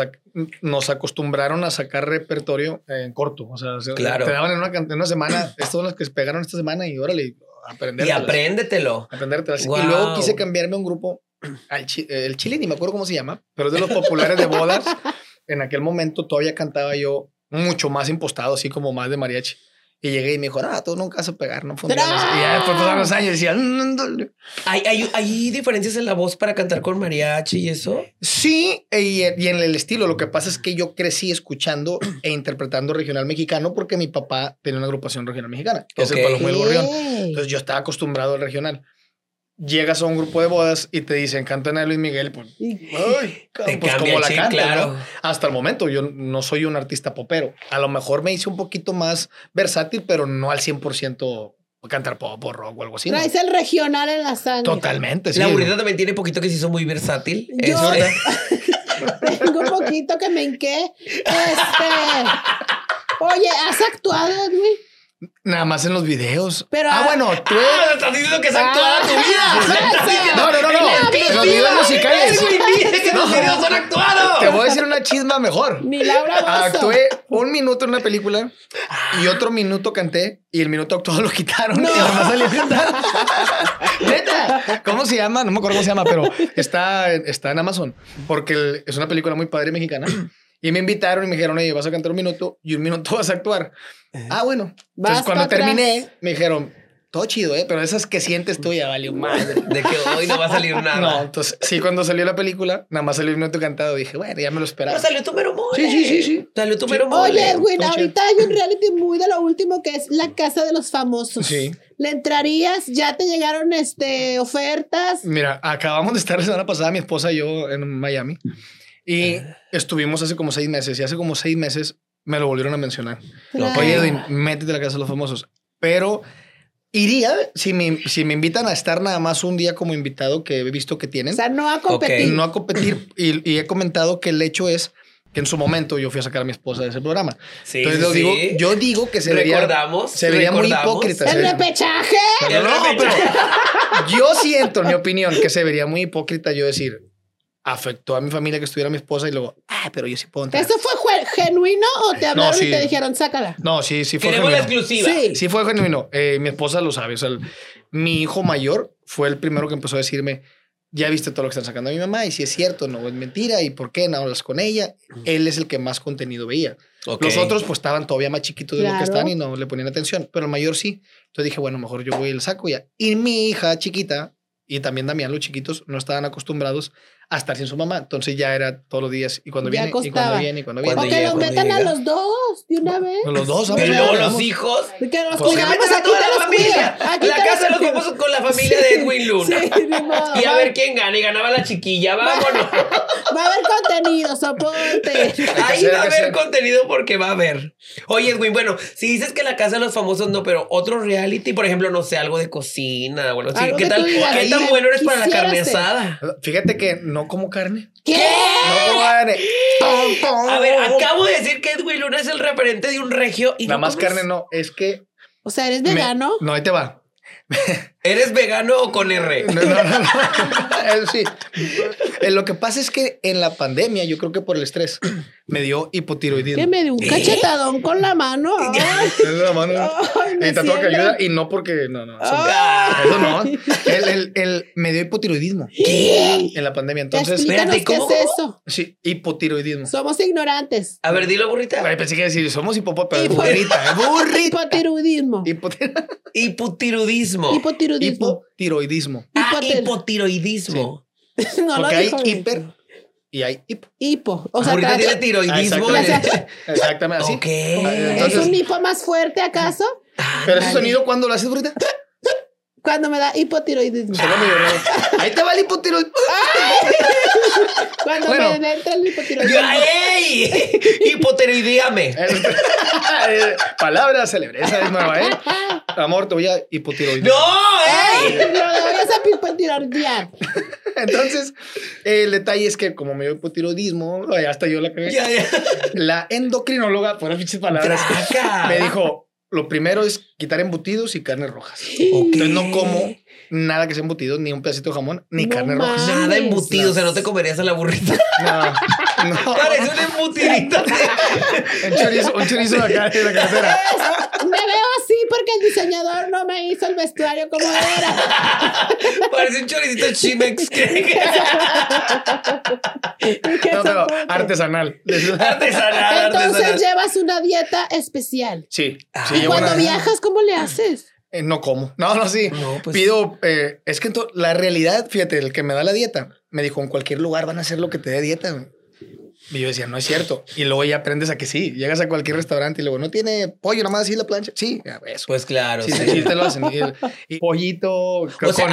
nos acostumbraron a sacar repertorio en corto. O sea, se- Claro. te daban en una, en una semana, estas son las que se pegaron esta semana y órale, aprender. y apréndetelo. Aprendértelas. Wow. Y luego quise cambiarme a un grupo al chi- el chile, ni me acuerdo cómo se llama, pero es de los populares de bodas. En aquel momento todavía cantaba yo mucho más impostado, así como más de mariachi. Y llegué y me dijo, ah, tú nunca vas a pegar, no funcionas. Y ya después pasaron los años decía, "Mm, no". ¿Hay, hay, hay diferencias en la voz para cantar con mariachi y eso? sí, y, y en el estilo. Lo que pasa es que yo crecí escuchando e interpretando regional mexicano porque mi papá tenía una agrupación regional mexicana, que es el Palomo del Gorrión. Entonces yo estaba acostumbrado al regional. Llegas a un grupo de bodas y te dicen, cantan a Luis Miguel, pues, ay, Te pues como la chip, cantas, claro. ¿no? Hasta el momento yo no soy un artista popero. A lo mejor me hice un poquito más versátil, pero no al 100% cantar pop o rock o algo así. ¿no? Traes el regional en la sangre. Totalmente, sí. La burrita también tiene poquito que se hizo muy versátil. Yo- Es verdad. Tengo un poquito que me hinqué. Este. Oye, ¿has actuado, güey? Nada más en los videos. Pero- ah, bueno, tú... Ah, estás diciendo que es actuada tu vida. No, no, no, no. En los videos musicales. Edwin dice que los videos son actuados. Te voy a decir una chisma mejor. Ni Laura Bozo. Actué un minuto en una película y otro minuto canté y el minuto actuado lo quitaron No. y nada más salí a cantar. Neta. ¿Cómo se llama? No me acuerdo cómo se llama, pero está, en- está en Amazon porque el- es una película muy padre mexicana. Y me invitaron y me dijeron, oye, vas a cantar un minuto y un minuto vas a actuar. Ah, bueno. Vas Entonces, cuando atrás. terminé, me dijeron, todo chido, ¿eh? Pero esas que sientes tú ya valió madre. De que hoy no va a salir nada. No, entonces sí, cuando salió la película, nada más salió un minuto cantado. Dije, bueno, ya me lo esperaba. Pero salió tu mero mole. Sí, sí, sí, sí. Salió tu Sí. mero mole. Oye, güey, ahorita hay un reality muy de lo último que es La Casa de los Famosos. Sí. ¿Le entrarías? ¿Ya te llegaron este, ofertas? Mira, acabamos de estar la semana pasada, mi esposa y yo en Miami. Y estuvimos hace como seis meses. Y hace como seis meses me lo volvieron a mencionar. Claro. Oye, Edwin, métete a la casa de los famosos. Pero iría si me, si me invitan a estar nada más un día como invitado que he visto que tienen. O sea, no a competir. no a competir. Y, y he comentado que el hecho es que en su momento yo fui a sacar a mi esposa de ese programa. Sí, Entonces sí, digo, sí. yo digo que se vería, Recordamos, se vería muy recordamos. hipócrita. se ¿El vería- repechaje? no, no, pero yo siento, en mi opinión, que se vería muy hipócrita yo decir, afectó a mi familia que estuviera mi esposa y luego, ah, pero yo sí puedo entrar. ¿Eso fue genuino o te hablaron sí. y te dijeron, sácala? No, sí, sí fue Queremos la genuino. exclusiva. Sí. Sí fue genuino. Eh, mi esposa lo sabe. O sea, el- mi hijo mayor fue el primero que empezó a decirme, ya viste todo lo que están sacando a mi mamá y si es cierto, no es mentira y por qué no hablas con ella. Él es el que más contenido veía. Ok. Los otros pues estaban todavía más chiquitos de lo que Claro. están y no le ponían atención, pero el mayor sí. Entonces dije, bueno, mejor yo voy y le saco ya. Y mi hija chiquita y también Damián, los chiquitos, no estaban acostumbrados a estar sin su mamá. Entonces ya era todos los días y cuando Ya viene, y cuando viene, y cuando O viene. Cuando que llega, los cuando metan a los dos de una vez. Los dos, vamos, Pero luego los hijos. Que los Pues, cuidamos, a aquí toda te la los familia. Aquí La te casa de los famosos con la familia de Edwin Luna. Sí, modo. Y a ver quién gana. Y ganaba la chiquilla. Vámonos. Va a haber contenido, soporte. Ahí va a que haber contenido porque va a haber. Oye, Edwin, bueno, si dices que la casa de los famosos no, pero otro reality, por ejemplo, no sé, algo de cocina, bueno, sí, ¿qué que tal? ¿Qué tan "Ay, bueno eres para la carne ser". asada? Fíjate que no como carne. ¿Qué? No como carne. A ver, acabo de decir que Edwin Luna es el referente de un regio y Nada no más comes. carne no, es que... O sea, ¿eres me- vegano? no, ahí te va. ¿Eres vegano o con R? No, no, no, no. Eh, sí. Eh, Lo que pasa es que en la pandemia, yo creo que por el estrés, me dio hipotiroidismo. Que me dio un cachetadón con la mano. Ay, Es la mano. ay, me Y ayuda y no porque no, no. eso, eso no. El, el, el- me dio hipotiroidismo ¿Qué? en la pandemia. Entonces, espérate, qué ¿cómo, es cómo? eso. sí, hipotiroidismo. Somos ignorantes. A ver, dilo, burrita. Ay, pensé que decir, somos hipopó, pero es Hipo- burrita, es burrita. Hipotiroidismo. Hipotir- Hipotiroidismo. Hipotiroidismo. Hipotiroidismo. Ah, hipotir- hipotiroidismo. No lo Porque hay hiper y hay hipo. Hipo. O sea, Burrita trata- tiene tiroidismo. Ah, Exactamente así. Ok. ¿Es un hipo más fuerte acaso? Pero ese sonido, ¿cuándo lo haces, burrita? Cuando me da hipotiroidismo. Ahí te va el hipotiroidismo. Cuando Bueno. me entra el hipotiroidismo. ¡Ey! Hipotiroidíame. Palabra célebre. Esa es nueva, ¿eh? Amor, te voy a hipotiroidismo. ¡No! ¡Ey! No voy a hacer hipotiroidear. Entonces, el detalle es que como me dio hipotiroidismo, hasta yo la cagué. Ya, ya. La endocrinóloga, por pinches palabras, Traca. me dijo, lo primero es quitar embutidos y carnes rojas. Ok. Entonces no como nada que sea embutidos, ni un pedacito de jamón, ni No carne roja. Nada embutido, o sea, no te comerías a la burrita. No, no. Parece un embutidito. Un chorizo, un chorizo de acá de la carretera. Me veo así porque el diseñador no me hizo el vestuario como era. Parece un choricito chimex. no, pero artesanal. artesanal, Entonces artesanal. llevas una dieta especial. Sí. Ah. sí y llevo cuando una- viajas, ¿cómo le haces? Eh, no como. No, no, sí. No, pues- Pido, eh, es que la realidad, fíjate, el que me da la dieta, me dijo, en cualquier lugar van a hacer lo que te dé dieta. Güey". Y yo decía, no es cierto. Y luego ya aprendes a que sí. Llegas a cualquier restaurante y luego, ¿no tiene pollo nomás así la plancha? Sí, eso. Pues claro, sí, sí. sí, te lo hacen. Y, pollito, O sea, conejo.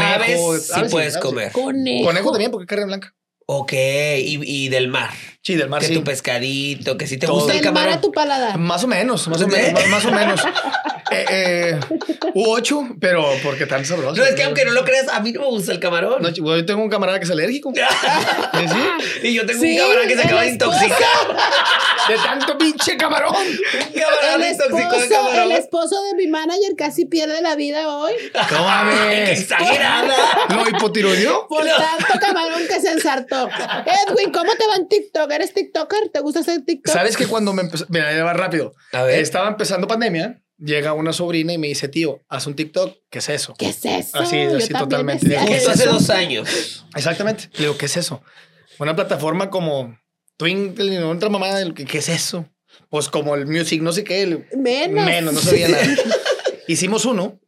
aves sí aves puedes aves comer. Conejo. Conejo también, porque carne blanca. Ok, y, y del mar. Sí, del mar, que sí. tu pescadito, que si te Todo. gusta el Del mar camarón. a tu paladar. Más o menos, más o menos, más, más o menos. Eh, eh, u ocho, pero porque tan sabroso. No, es que aunque no lo creas, a mí no me gusta el camarón. No, yo tengo un camarada que es alérgico. Sí, y yo tengo Sí, un camarón que se acaba de esposo. intoxicar. De tanto pinche camarón. Camarón El intoxicó de esposo, el camarón. esposo de mi manager casi pierde la vida hoy No mames. exagerada. ¿Lo hipotiroideó? por tanto camarón que se ensartó. Edwin, ¿cómo te va en TikTok? ¿Eres TikToker? ¿Te gusta hacer TikTok? ¿Sabes que cuando me empezó... Mira, ya va rápido. A ver. Estaba empezando pandemia. Llega una sobrina y me dice, tío, haz un TikTok. ¿Qué es eso? ¿Qué es eso? Así, Yo así totalmente. decía ¿Qué es Justo hace eso? dos años. Exactamente. Le digo, ¿qué es eso? Una plataforma como Twinkle, otra mamá. ¿Qué, qué es eso? Pues como el music, no sé qué. el- Menos. Menos, no sabía nada. Hicimos uno,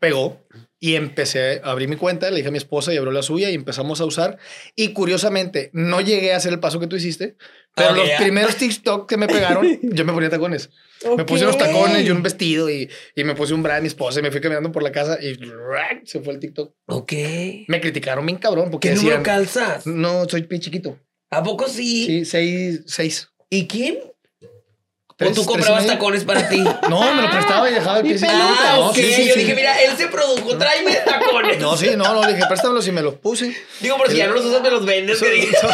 pegó y empecé a abrir mi cuenta. Le dije a mi esposa y abrió la suya y empezamos a usar. Y curiosamente, no llegué a hacer el paso que tú hiciste, pero los primeros TikTok que me pegaron, yo me ponía tacones. Me puse los tacones y un vestido y, y me puse un bra de mi esposa y me fui caminando por la casa y se fue el TikTok. Ok. Me criticaron bien cabrón porque ¿Qué número decían, calzas? no, soy bien chiquito. ¿A poco sí? Sí, seis, seis. ¿Y quién? ¿O Tres- tú comprabas tacones para ti? No, me lo prestaba y dejaba el Y pie. Ah, No, ok. sí, sí, Yo sí. dije, mira, él se produjo, tráeme tacones. No, sí, no, no, le dije, préstamelos y me los puse. Digo, porque si ya no los usas, me los vendes. So- que dije. so-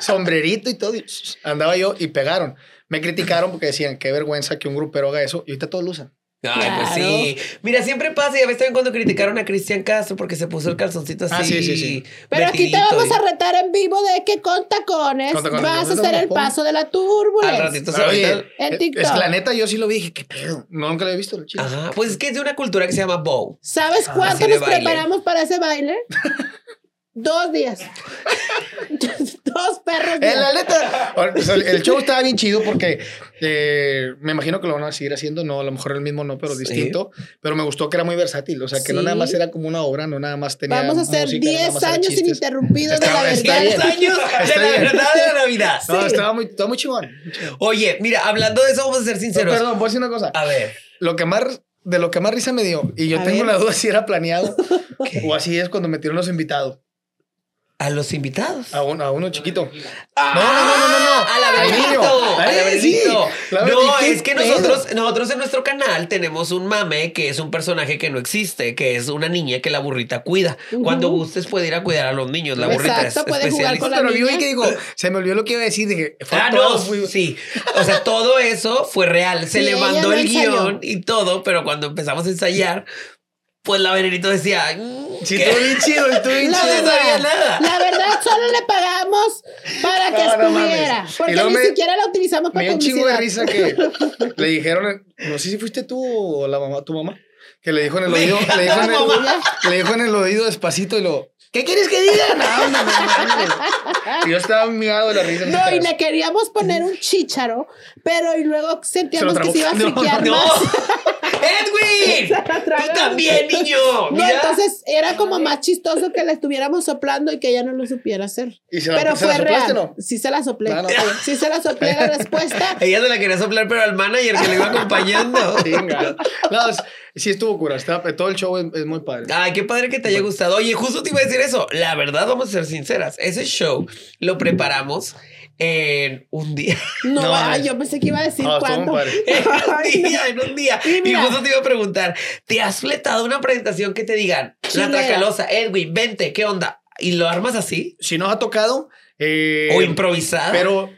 sombrerito y todo. y andaba yo y pegaron. Me criticaron porque decían, qué vergüenza que un grupero haga eso. Y ahorita todos lo usan. Ay, pues Claro. sí. Mira, siempre pasa, y a veces también cuando criticaron a Cristian Castro porque se puso el calzoncito así. Ah, sí, sí, sí. Pero aquí te vamos y- a retar en vivo de que con tacones, Con tacones. vas a hacer el paso de la Al turbulencia. ratito se oye, En TikTok. es que la neta yo sí lo vi y dije, qué pedo. No, nunca lo había visto. lo chido. Ajá. Pues es que es de una cultura que se llama bow. ¿Sabes cuánto nos baile. preparamos para ese baile? Dos días. Dos perros. Días. la neta, el show estaba bien chido porque eh, me imagino que lo van a seguir haciendo. No, a lo mejor el mismo no, pero Sí. distinto. Pero me gustó que era muy versátil. O sea, que no Sí. nada más era como una obra, no nada más tenía. Vamos a hacer música, no nada 10 más era años ininterrumpidos de la verdad. bien. 10 años de la verdad de la Navidad. No, Sí. estaba muy, estaba muy chingón. Oye, mira, hablando de eso, vamos a ser No, sinceros. perdón, voy a decir una cosa. A ver. Lo que más, de lo que más risa me dio, y yo A tengo ver. la duda si era planeado o así es cuando metieron los invitados A los invitados. a, un- a uno chiquito. Ah, No, no, no, no, no, no. A la niño. A la sí. No, verdad, ¿qué es que pedo? nosotros, nosotros en nuestro canal tenemos un mame que es un personaje que no existe, que es una niña que la burrita cuida. Cuando gustes puede ir a cuidar a los niños. La burrita Exacto, es puede jugar especialista. con la Pero niña. que digo, se me olvidó lo que iba a decir. Dije, fue Ah, todo, no, fui- sí. O sea, todo eso fue real. Se Sí, le mandó el ensayó. guion y todo, pero cuando empezamos a ensayar, pues la Venenito decía, mm, Sí, ¿qué? estuvo bien chido, estuvo bien La No chido. le verdad, sabía nada. La verdad, solo le pagamos para que No, no mames. estuviera. Porque ni me- siquiera la utilizamos Me para dio un chingo de publicidad. risa que le dijeron, no sé si fuiste tú o la mamá, tu mamá, que le dijo en el oído, le dijo en el, le dijo en el oído despacito y lo, ¿qué quieres que diga? No, no, no, yo estaba mirado de la risa. No, y le queríamos poner un chícharo, pero y luego sentíamos Se que se iba a friquear ¡No! más. ¡Edwin! la. ¡Tú también, niño! No, Mira. entonces era como más chistoso que le estuviéramos soplando y que ella no lo supiera hacer. ¿Y se la- pero se la fue soplaste, real. no? Sí se la soplé. No, no, está bien. sí se la soplé la respuesta. Ella se la quería soplar, pero al manager que le iba acompañando. Chinga. No, es- sí estuvo cura, estaba- todo el show es, es muy padre. Ay, qué padre que te haya gustado. Oye, justo te iba a decir eso. La verdad, vamos a ser sinceras. Ese show lo preparamos en un día. No, No, ay, yo pensé que iba a decir No, cuándo. padre. En un Ay, no. día, en un día. Y justo te iba a preguntar, ¿te has fletado una presentación que te digan, la tracalosa, Edwin, vente, ¿qué onda? ¿Y lo armas así? Si nos ha tocado. eh, ¿O improvisada? Pero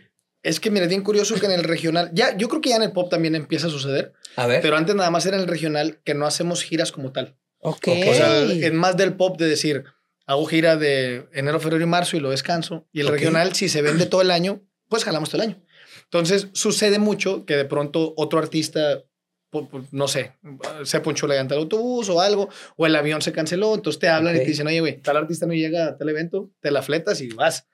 es que, mira, es bien curioso que en el regional, ya, yo creo que ya en el pop también empieza a suceder, A ver. pero antes nada más era en el regional que no hacemos giras como tal. Ok. O sea, es más del pop de decir, hago gira de enero, febrero y marzo y lo descanso. Y el Ok. regional, si se vende todo el año, pues jalamos todo el año. Entonces, sucede mucho que de pronto otro artista no sé, se ponchó la llanta del autobús o algo, o el avión se canceló, entonces te hablan y Ok. te dicen, oye, güey, tal artista no llega a tal evento, te la fletas y vas.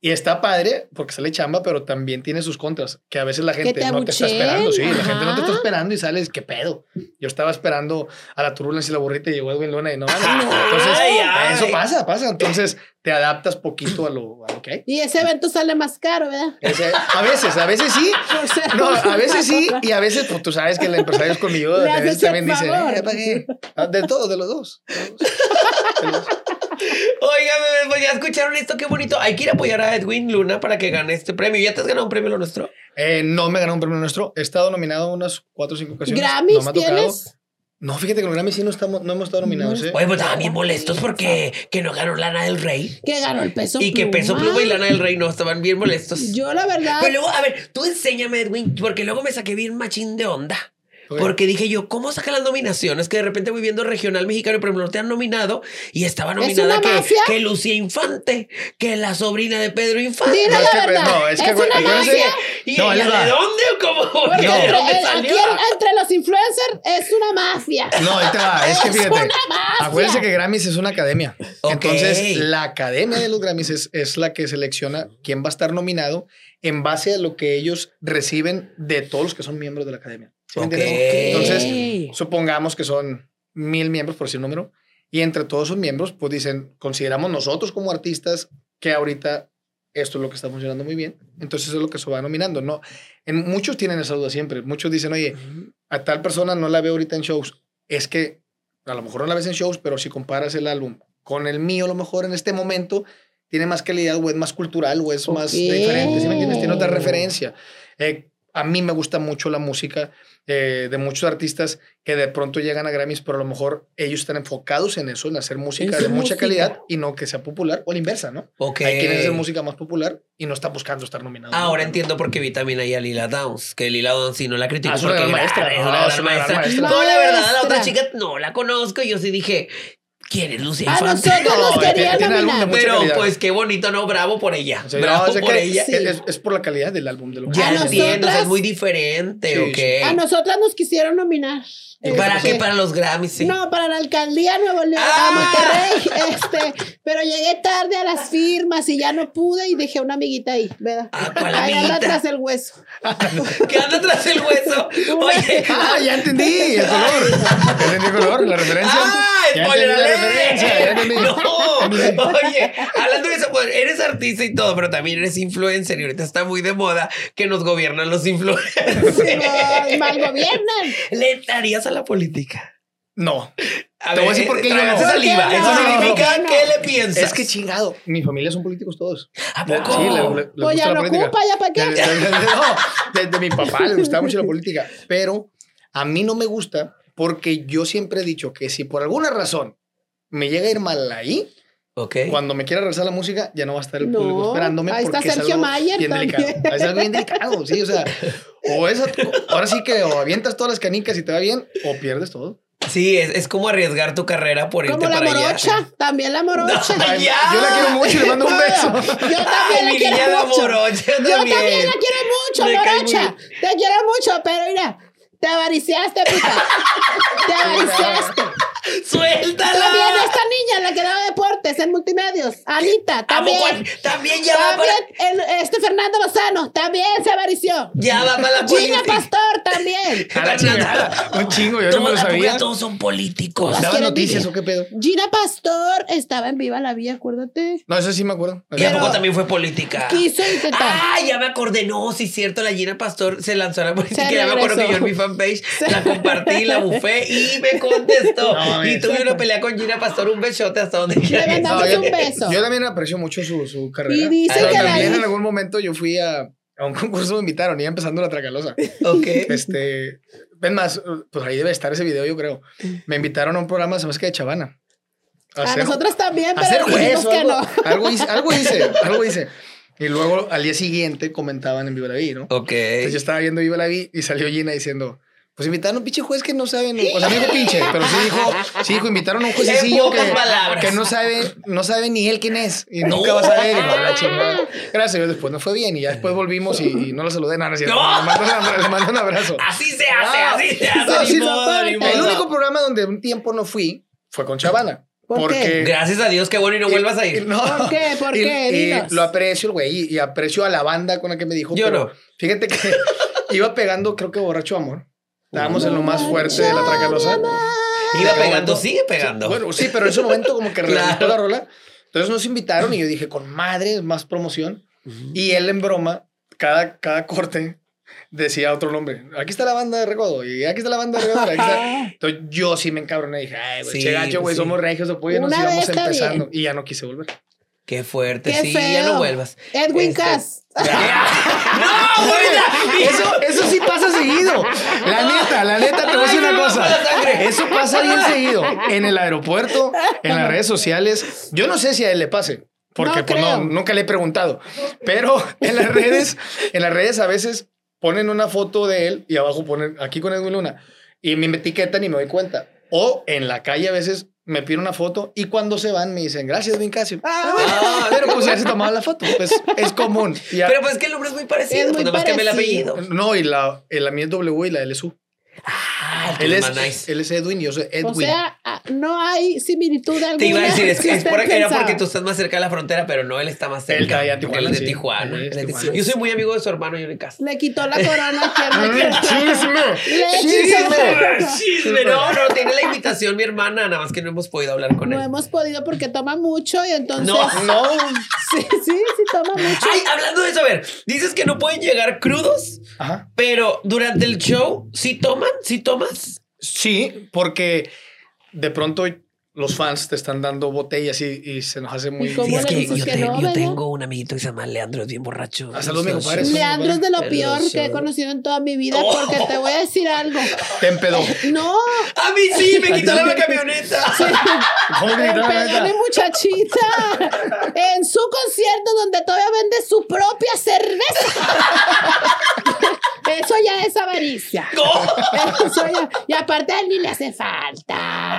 Y está padre porque sale chamba, pero también tiene sus contras, que a veces la gente te no te está esperando, sí, la gente no te está ajá. esperando y sales, ¿qué pedo? Yo estaba esperando a la turbulencia y la burrita y llegó Edwin Luna y no, no, Ay, entonces ay. eso pasa, pasa, entonces te adaptas poquito a lo, a lo que hay. Y ese evento sale más caro, ¿verdad? Ese- a veces, a veces sí, no, a veces sí, y a veces, pues tú sabes que el empresario es conmigo, también dice. "Eh, ya pagué". Ah, De todos, de los dos. de los dos. De los dos. Oigan, bebés, pues ya escucharon esto, qué bonito. Hay que ir a apoyar a Edwin Luna para que gane este premio. ¿Ya te has ganado un premio lo nuestro? Eh, no me ganó un premio nuestro. He estado nominado unas cuatro o cinco ocasiones. ¿Grammys no me ha tocado. tienes? No, fíjate que los Grammys sí no, estamos, no hemos estado nominados. ¿eh? Oye, pues estaban bien molestos porque que no ganó Lana del Rey. Que ganó el peso Y que Peso Pluma y Lana del Rey no estaban bien molestos. Yo, la verdad. Pero luego, a ver, tú enséñame, Edwin, porque luego me saqué bien machín de onda. Oye, Porque dije yo, ¿cómo sacan las nominaciones? Que de repente voy viendo regional mexicano, por ejemplo, no te han nominado y estaba nominada que, que Lucía Infante, que la sobrina de Pedro Infante. Dile No, es la que, verdad. no, es que, es güey, una acuérdense- mafia. ¿Y No, de dónde o cómo? Porque No. ¿De entre, dónde salió? aquí entre los influencers es una mafia. No, ahí te va. Es que Es fíjate. una mafia. Acuérdense que Grammys es una academia. Entonces, la academia de los Grammys es, es la que selecciona quién va a estar nominado en base a lo que ellos reciben de todos los que son miembros de la academia. ¿Sí me Ok. entiendes? Entonces, supongamos que son mil miembros, por decir un número, y entre todos esos miembros, pues dicen, consideramos nosotros como artistas que ahorita esto es lo que está funcionando muy bien, entonces es lo que se va nominando, ¿no? En, muchos tienen esa duda siempre, muchos dicen, oye, a tal persona no la veo ahorita en shows, es que a lo mejor no la ves en shows, pero si comparas el álbum con el mío, a lo mejor en este momento tiene más calidad o es más cultural o es más Ok. diferente, ¿sí me entiendes? Tiene otra referencia. Eh, a mí me gusta mucho la música eh, de muchos artistas que de pronto llegan a Grammys, pero a lo mejor ellos están enfocados en eso, en hacer música de su mucha música. calidad y no que sea popular o la inversa, ¿no? Ok. Hay quienes hacen música más popular y no está buscando estar nominado. Ahora ¿no? entiendo por qué vi también ahí a Lila Downs, que Lila Downs sí no la critico Ah, es una gran maestra, es no, una gran maestra. la verdad, la otra chica no la conozco y yo sí dije, ¿quién es Lucía A Infante? nosotros No, nos querían tiene álbum de nominar. mucha Pero calidad. pues qué bonito, ¿no? Bravo por ella. Bravo no, por que ella. Sí. es, es por la calidad del álbum de lo Ya A entiendo, o sea, es muy diferente, Sí, ok. sí. A nosotras nos quisieron nominar. ¿Para Este, qué? Para los Grammys, sí. No, para la alcaldía de Nuevo León, Ah. a Monterrey. Este, pero llegué tarde a las firmas y ya no pude y dejé una amiguita ahí, ¿verdad? Ah, ¿cuál Ahí anda amiguita? tras el hueso. ¿Qué anda tras el hueso? Oye. Ah, ya entendí el color. Ya entendí el color, la referencia. ¡Ah! ¡Spoiler alert! No, oye, hablando de eso, pues, eres artista y todo, pero también eres influencer y ahorita está muy de moda que nos gobiernan los influencers. Ay, mal gobiernan. ¿Le entrarías a la política? No. A Te voy a decir por qué yo no. saliva. ¿Por qué Eso significa. ¿qué le piensas? Es que chingado. Mi familia son políticos todos. ¿A Le- poco? Sí, le, le- les Pues ya no ocupa, ya para De, qué. de- de- no, de- de mi papá le gustaba mucho la política, pero a mí no me gusta porque yo siempre he dicho que si por alguna razón me llega a ir mal ahí, Ok. cuando me quiera regresar la música, ya no va a estar el No, público esperándome. ahí está porque es Sergio algo Mayer bien también. delicado. Es algo bien delicado, sí, o sea, o es, ahora sí que o avientas todas las canicas y te va bien, o pierdes todo. Sí, es, es como arriesgar tu carrera por irte Como la para morocha, allá. también la morocha. No, Ay, ya. Yo la quiero mucho le mando un beso. Yo también Ay, la quiero la mucho. morocha Yo también. la quiero mucho, Me morocha. Te quiero mucho, pero mira, te avariciaste, pica. te avariciaste. ¡Suéltala! También esta niña, la que daba deportes en multimedios, Anita, ¿A poco? también. También ya va para... También, el- este Fernando Lozano, también se avarició. Ya va para la Gina política. Pastor, también. A la chingada. Un chingo, yo no me lo Todos- ¿a poco sabía. ya Todos son políticos. ¿Daban noticias vivir. o qué pedo? Gina Pastor estaba en Viva la Vía, acuérdate. No, eso sí me acuerdo. ¿Y a Pero- poco también fue política? Quiso intentar. Ah, ya me acordé. No, sí es cierto. La Gina Pastor se lanzó a la política. Ya me acuerdo que yo en mi fanpage la compartí, la bufé y me contestó. No, y tuve una pelea con Gina Pastor, un besote hasta donde quiera que mandamos esté. un beso. Yo también aprecio mucho su, su carrera. Y dicen Pero que también en algún momento yo fui a, a un concurso, me invitaron, iba empezando la tracalosa. Ok. Este, es más, pues ahí debe estar ese video, yo creo. Me invitaron a un programa, se me hace que de Chavana. A hacer- nosotros también, a hacer pero juez dijimos o que algo, no. algo hice, algo hice, algo hice. Y luego al día siguiente comentaban en Viva la Vi, ¿no? Ok. Entonces yo estaba viendo Viva la Vi y salió Gina diciendo, Pues invitaron a un pinche juez que no sabe, o sea, no dijo pinche, pero sí dijo, sí dijo, invitaron a un juececillo que, que no sabe, no sabe ni él quién es y nunca va a saber. Y chingada. Gracias a Dios, después no fue bien y ya después volvimos y, y no lo saludé nada. No. ¡No! Le, mando un abra- le mando un abrazo. Así se hace, Ah, así se hace. modo, El único programa donde un tiempo no fui fue con Chavana. ¿Por porque qué? Gracias a Dios, qué bueno y no vuelvas a ir. No. ¿Por qué? ¿Por Y- qué? lo aprecio, el güey, y, y aprecio a la banda con la que me dijo. Yo pero no. Fíjate que iba pegando, creo que borracho amor. Estábamos en lo más fuerte de la tracalosa. Iba pegando, sí, sigue pegando. Bueno, sí, pero en ese momento como que reventó Claro. la rola. Entonces nos invitaron y yo dije, con madre, más promoción. Y él en broma, cada, cada corte decía otro nombre. Aquí está la banda de Recodo y aquí está la banda de Recodo. Entonces yo sí me encabroné y dije, ay, güey, Sí, che gacho, güey, pues sí. somos regios pollo, nos íbamos empezando. bien. Y ya no quise volver. Qué fuerte, Qué sí, ya feo. no vuelvas. Edwin Este- Cass. ¡No, güey! Eso, eso sí pasa seguido. La neta, la neta, te voy a decir una cosa. Eso pasa bien seguido. En el aeropuerto, en las redes sociales. Yo no sé si a él le pase. Porque No pues, no, nunca le he preguntado. Pero en las redes, en las redes a veces ponen una foto de él y abajo ponen aquí con Edwin Luna. Y me etiquetan y me doy cuenta. O en la calle a veces me piden una foto y cuando se van me dicen, gracias, Edwin Casio. Ah, Pero pues ya se tomaban la foto. Pues es común. Ya- Pero pues es que el nombre es muy parecido. Es muy más cambia el parecido. apellido. No, y la, el- la mía es W y la L es U. Ah, Él es, nice. él es Edwin y yo soy Edwin. O sea, ah, no hay similitud alguna. Te iba a decir, es, que es por- era porque tú estás más cerca de la frontera, pero no, él está más cerca. Él Tijuana, Él es de sí. Tijuana. Él es Él es de- Tijuana. Yo soy muy amigo de su hermano, Johnny Cas. Le quitó la corona. ¡Chisme! ¡Chisme! Chisme, no, no, tiene la invitación mi hermana, nada más que no hemos podido hablar con No él. hemos podido porque toma mucho y entonces. No. No, Sí, sí, sí, toma mucho. Ay, hablando de eso, a ver, dices que no pueden llegar crudos, Ajá. pero durante el show, ¿sí toman? ¿Sí tomas? Sí, porque de pronto los fans te están dando botellas y, y se nos hace muy ¿Y cómo Sí, es que yo, que te- no, yo verdad? tengo un amiguito que se llama Leandro, es bien borracho. Saludos, mi Los- compadre. Leandro es de lo peor que he sí. conocido en toda mi vida Oh. porque te voy a decir algo. Te empedó. No, A mí sí, me quitaron la camioneta. ¿Cómo la neta? mi muchachita en su concierto donde todavía vende su propia cerveza. Eso ya es avaricia. No. Eso ya- y aparte a él ni le hace falta.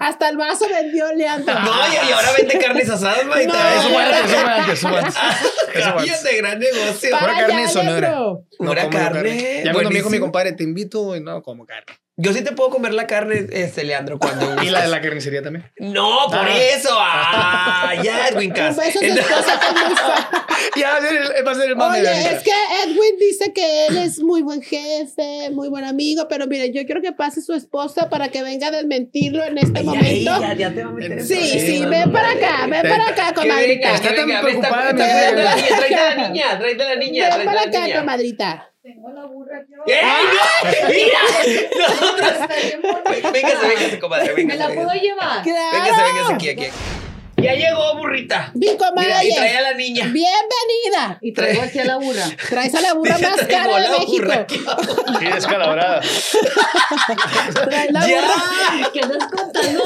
Hasta el vaso vendió Leandro. No, y, y ahora vende carnes asadas, Maita. No. Eso fue antes, eso fue antes, eso antes. Cállate, gran negocio. Para Pura carne sonora. No como yo carne, Ya cuando me dijo mi compadre, te invito, y no como carne. Yo sí te puedo comer la carne, este, Leandro, cuando Y la de gustes. la carnicería también. No, por Ah. eso. Ah, ya, Edwin Un Cass. beso a su esposa que es muy fan. Ya va a ser el, va a ser el mame Oye, es que Edwin dice que él es muy buen jefe, muy buen amigo, pero mire, yo quiero que pase su esposa para que venga a desmentirlo en este Ay, momento. ay, ya, ya te va a meter en Sí, sí, ven para acá, ven Te- para acá, comadrita. Está tan me preocupada, me mi está- amiga. Tráete a la niña, tráete a la niña, Ven tráete a para la acá, niña. comadrita. ¡Ey, no! ¡Mira! Nosotros. Véngase, véngase, comadre. ¿Me Véngase, la véngase. puedo llevar? Véngase, véngase aquí, aquí. aquí. Ya llegó, burrita. Mi comadre. Mira, y trae a la niña. Bienvenida. Y traigo aquí a la burra. Traes a la burra Dice, más cara de México. burra. Sí, descalabrada. Traes la burra. ¡Ya! ¿Qué andas contando?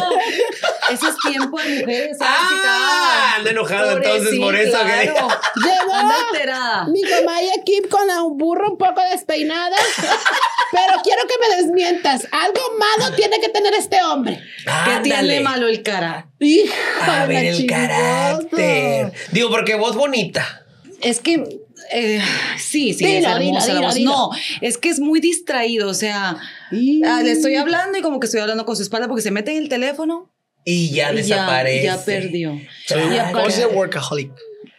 Eso es tiempo de mujeres. Que ¡Ah! Anda enojado entonces sí, por eso. que- claro. Llegó Anda alterada. mi comadre Kim con la burra un poco despeinada. Pero quiero que me desmientas. Algo malo tiene que tener este hombre. ¿Qué tiene Ándale. malo el cara? Hijo A de la ver el chingada. carácter. Digo, porque voz bonita. Es que eh, sí, sí, Dilo, es hermosa dilo, la dilo, voz. dilo. No, es que es muy distraído. O sea, Y- ah, le estoy hablando y como que estoy hablando con su espalda porque se mete en el teléfono Y ya y ya, desaparece. ya perdió. Soy Y aparte- ¿Cómo se dice workaholic?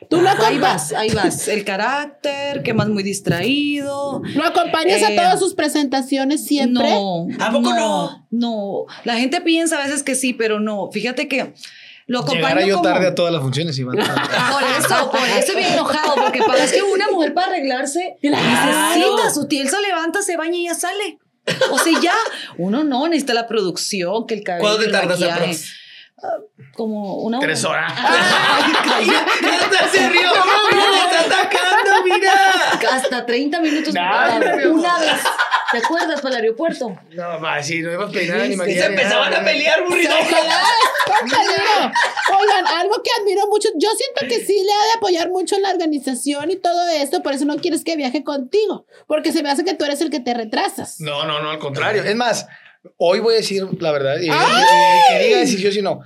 Tú lo, Ahí vas, ahí vas. El carácter, que más muy distraído. lo acompañas a Eh, todas sus presentaciones siempre. No. ¿A poco no? No. La gente piensa a veces que sí, pero no. Fíjate que lo acompaño Llegara yo como- tarde a todas las funciones, Iván. Por eso, por eso bien enojado, porque para es que una mujer para arreglarse Claro. necesita su tiel, se levanta, se baña y ya sale. O sea, ya, uno no necesita la producción, que el cabello. ¿Cuándo te tardas? Como una Tres horas. Ay, cállate. ¡Ya se rió! ¡Me está atacando, mira! Hasta 30 minutos amor. una vez. ¿Te acuerdas para el aeropuerto? No, va, sí, no iba a peinar ni Y maquillar. se empezaban nada. a pelear, burrito. Oigan, algo algo que admiro mucho. Yo siento que sí le ha de apoyar mucho en la organización y todo esto, por eso no quieres que viaje contigo, porque se me hace que tú eres el que te retrasas. No, no, no, al contrario. Es más, hoy voy a decir la verdad. Y, y- y que diga si yo si no.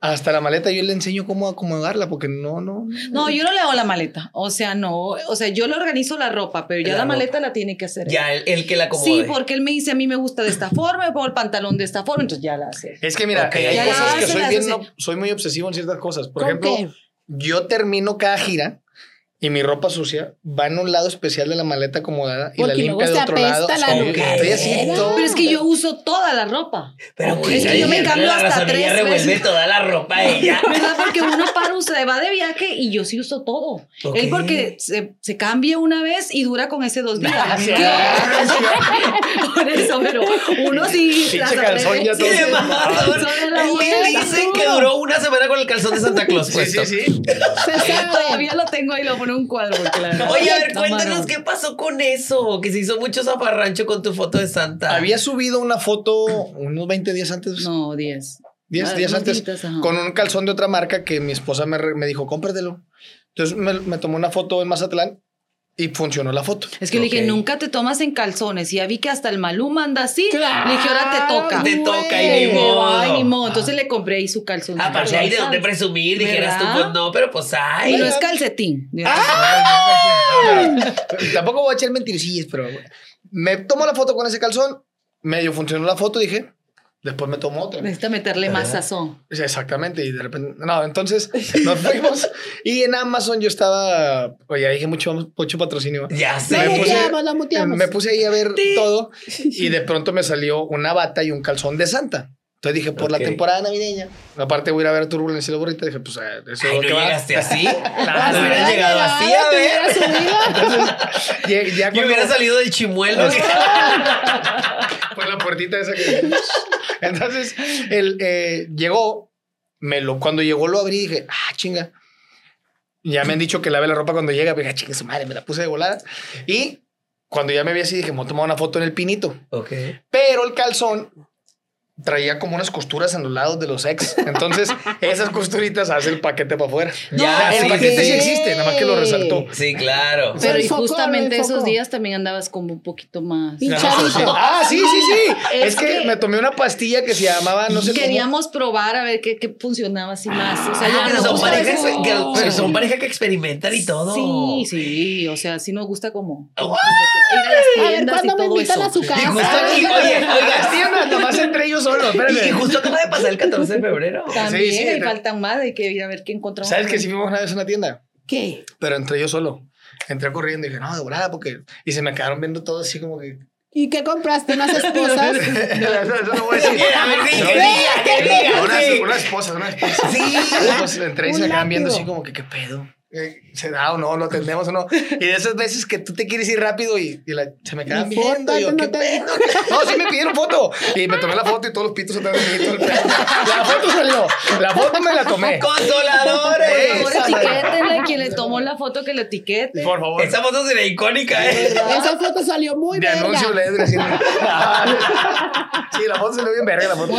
Hasta la maleta yo le enseño cómo acomodarla, porque no, no. No, yo no le hago la maleta. O sea, no. O sea, yo le organizo la ropa, pero ya La la, maleta la tiene que hacer. él. Ya, el, el que la acomode. Sí, porque él me dice, a mí me gusta de esta forma, me pongo el pantalón de esta forma, entonces ya la hace. Es que mira, Ok. hay Ya cosas que se soy bien, hace. no- soy muy obsesivo en ciertas cosas. Por ¿Con ejemplo, qué? yo termino cada gira y mi ropa sucia va en un lado especial de la maleta acomodada y la Porque luego limpia de otro lado. la Sí, estoy así Pero todo. Pero es que yo uso toda la ropa. Pero Es que yo me cambio la hasta tres ella revuelve veces. toda la ropa ella. ¿Verdad? Porque uno para, se va de viaje y yo sí uso todo. Ok. Él porque se, se cambia una vez y dura con ese dos días. Gracias. ¿Qué? Por eso, pero uno sí. Pinche calzón ya atreve. ¡Qué todo- mamador! Son de la Él buena. dice que duró una semana con el calzón de Santa Claus Sí, puesto. sí, sí. Se sabe. Todavía lo tengo ahí, lo un cuadro. verdad- Oye, a ver, No, cuéntanos qué pasó con eso, que se hizo mucho zafarrancho con tu foto de Santa. Había subido una foto unos 20 días antes. No, 10. 10 Ah, días antes ajá. con un calzón de otra marca que mi esposa me, me dijo, cómpratelo. Entonces me, me tomó una foto en Mazatlán y funcionó la foto. Es que le dije, nunca te tomas en calzones. Y ya vi que hasta el Maluma anda así. Claro, le dije, ahora te toca. Te toca y ni modo. Ay, ni modo. Entonces le compré ahí su calzón. Aparte hay de dónde presumir, dijeras tú, pues no, pero pues hay. No es calcetín. Tampoco voy a echar mentirosillas, pero me tomo la foto con ese calzón, medio funcionó la foto, dije, después me tomo otra. Necesita meterle más sazón. Sí, Exactamente, y de repente, no, entonces nos fuimos y en Amazon yo estaba, oye, dije mucho, mucho patrocinio. Ya sé. Lo Me puse- muteamos, lo. Me puse ahí a ver todo y de pronto me salió una bata y un calzón de Santa. Entonces dije, por Ok. la temporada navideña, aparte voy a ir a ver Turbulencia y la burrita, dije, pues eh, eso Ay, es lo no que va. llegaste así. Claro, no hubieras Hubiera llegado así, a ver. hubiera subido. Ya, ya Y hubiera cuando- salido del chimuelo. Por la puertita esa que... Entonces, él eh, llegó, me lo, cuando llegó lo abrí y dije, ah, chinga. Ya me han dicho que lave la ropa cuando llega, pero dije, "Ah, chinga su madre, me la puse de volada. Y cuando ya me vi así, dije, me voy a tomar una foto en el pinito. ok. Pero el calzón traía como unas costuras en los lados de los ex. Entonces, esas costuritas hacen el paquete para afuera. Ya, el sí, paquete sí sí. existe, nada más que lo resaltó. Sí, claro. Pero y foco, justamente foco. esos días también andabas como un poquito más. Ah, sí, sí, sí. Es, Es que, que- me tomé una pastilla que se llamaba, no sé cómo. Queríamos probar a ver qué, qué funcionaba así más. O sea, Ah, ya son, parejas, que, pero son pareja que experimentan y todo. Sí, sí, o sea, sí nos gusta como Oh. ir a las A ver, tiendas y ¿cuándo me invitan eso. a su Y justo casa? aquí, oye, Las entre ellos solos. y, y Espérame. justo acaba de pasar el 14 de febrero. También Sí, sí, y faltan más, hay que ir a ver qué encontramos. ¿Sabes que sí fuimos una vez a una tienda? ¿Qué? Pero entré yo solo. Entré corriendo y dije, no, de volada, porque. Y se me quedaron viendo todo así como que. ¿Y qué compraste? ¿Unas esposas? eso, eso no voy a decir. A ver, No, que diga, que diga, Una, esposa, una esposa. Sí. Pues entré y se me quedaban viendo así como que, ¿qué pedo? Eh, ¿Se da o no? ¿Lo atendemos o no? Y de esas veces que tú te quieres ir rápido y, y la- se me quedan Mi viendo. foto, y yo, no ¿qué te pedo? No, sí me pidieron foto. Y me tomé la foto y todos los pitos atrás de mí. todo el pedo. La foto salió. La foto me la tomé. Consoladores. Por favor, etiquétenle, quien le tomó la foto que lo etiquete. Por favor. Esa foto sería icónica, ¿eh? Esa foto salió muy de anuncio así. Sí, la foto se le ve bien verga. La foto.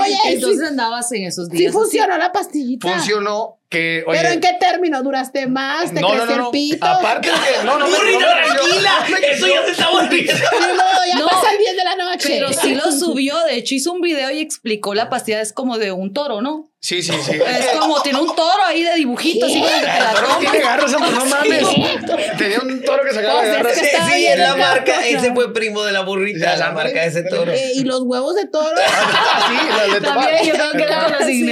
Oye, Entonces sí, andabas en esos sí días. funcionó la pastillita. Funcionó que, oye. ¿Pero en qué término? ¿Duraste más? ¿Te no, no, creció no, no. el pito? Aparte de que, no, no, Burrito, no tranquila. Eso ya se está volviendo. Y luego ya No. pasan 10 de la noche. Pero sí lo subió, de hecho hizo un video y explicó la pastilla, es como de un toro, ¿no? Sí, sí, sí. Es como, tiene un toro ahí de dibujito, así como que te la Pero tomas. tiene garras, amor, no mames. Tenía un toro que sacaba Pues es garras. que Sí, sí, es la marca. Ese fue primo de la burrita, Ya la marca de ese toro. Eh, y los huevos de toro. Ah, sí, la de tomar. También yo creo que era con los Sí,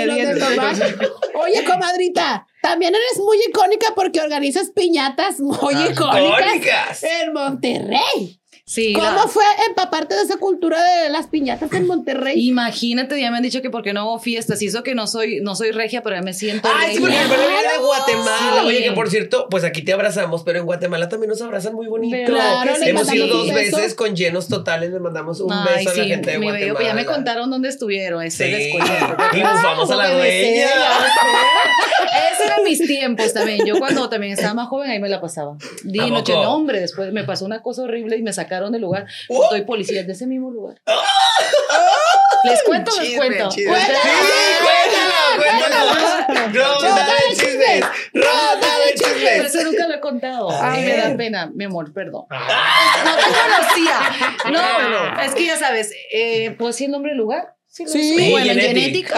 Oye, comadrita, también eres muy icónica porque organizas piñatas muy Ah, icónicas icónicas. en Monterrey. Sí, ¿Cómo la- fue empaparte de esa cultura de las piñatas en Monterrey? Imagínate, ya me han dicho que porque no hago fiestas y eso que no soy, no soy regia, pero ya me siento Ay, sí, porque regia. recuerdo que era de Guatemala. Sí. Oye, que por cierto, pues aquí te abrazamos, pero en Guatemala también nos abrazan muy bonito. Claro, Hemos ido dos veces con llenos totales, le mandamos un Ay, beso a la sí, gente de Guatemala. bello, pues ya me contaron dónde estuvieron. Eso Sí, les cuento. y bufamos a la dueña. Esos eran mis tiempos también. Yo cuando también estaba más joven, ahí me la pasaba. Día ¿A y noche, poco? no, hombre. Después me pasó una cosa horrible y me sacaron del lugar. Uh. Soy policía de ese mismo lugar. ¿Les cuento o les cuento? chisme. Cuéntalo. Sí, cuéntalo, cuéntalo. Ronda de chismes. Ronda de Pero chismes. eso nunca lo he contado. A Ay, me da pena, mi amor, perdón. Ah, No te conocía. No, es que ya sabes, eh, ¿puedo decir nombre del lugar? Sí. Sí, Bueno, en Genetic.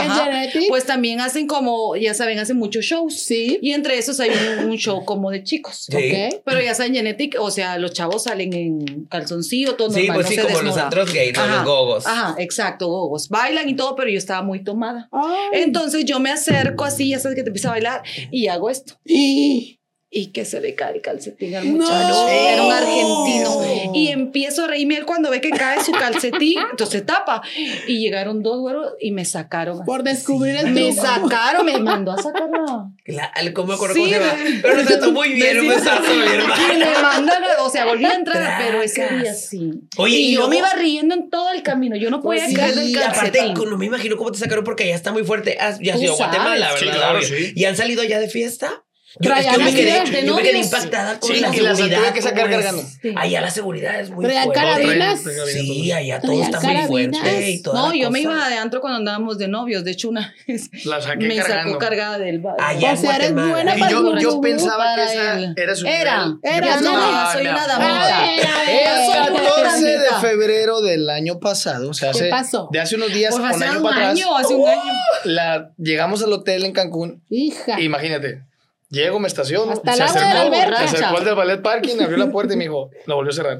pues también hacen como, ya saben, hacen muchos shows. Sí. Y entre esos hay un, un show como de chicos. Sí. Ok. Pero ya saben, Genetic, o sea, los chavos salen en calzoncillo, todo Sí, normal, pues no sí, se como los antros gay, ¿no? Ajá. Los gogos. Ajá, exacto, gogos. Bailan y todo, pero yo estaba muy tomada. Ay. Entonces yo me acerco así, ya sabes que te empieza a bailar, y hago esto. Y- Y que se le cae el calcetín al No. muchacho. Era un argentino. No. Y empiezo a reírme él cuando ve que cae su calcetín, entonces se tapa. Y llegaron dos güeros y me sacaron. Por descubrir el Me truco. sacaron, me mandó a sacarla. La- ¿Cómo me acuerdo Sí, cómo se Pero lo trató muy bien, besazo, mi Y me mandan, a- o sea, volví a entrar, Tracas. pero ese día sí. Oye, y y yo luego- me iba riendo en todo el camino. Yo no podía Pues caer del Y aparte, calcetín. no me imagino cómo te sacaron porque allá está muy fuerte. Has- Ya has Tú ido a Guatemala. ¿verdad? Sí, claro, sí. ¿Y han salido ya de fiesta? Yo, es que yo me quedé, de yo me quedé novios. impactada con Sí, la y las seguridad. tuve que sacar cargando. Sí. Allá la seguridad es muy Traían fuerte. carabinas. Sí, allá todo Traían está muy carabinas. fuerte. Y toda No, la yo me cosa. iba de antro cuando andábamos de novios. De hecho, una vez La saqué me cargando. sacó cargada del bar. Allá O sea, eres buena Y para yo, yo pensaba que esa era su Era. Era, Yo no, soy una damita. El Soy una 14 de febrero del año pasado, o sea, ¿Qué hace, pasó? de hace unos días, Pues un hace año un para atrás, año, hace un año. la, llegamos al hotel en Cancún. Hija. Imagínate, llego, me estaciono, Hasta se acercó, se acercó al del ballet parking, abrió la puerta y me dijo, la volvió a cerrar.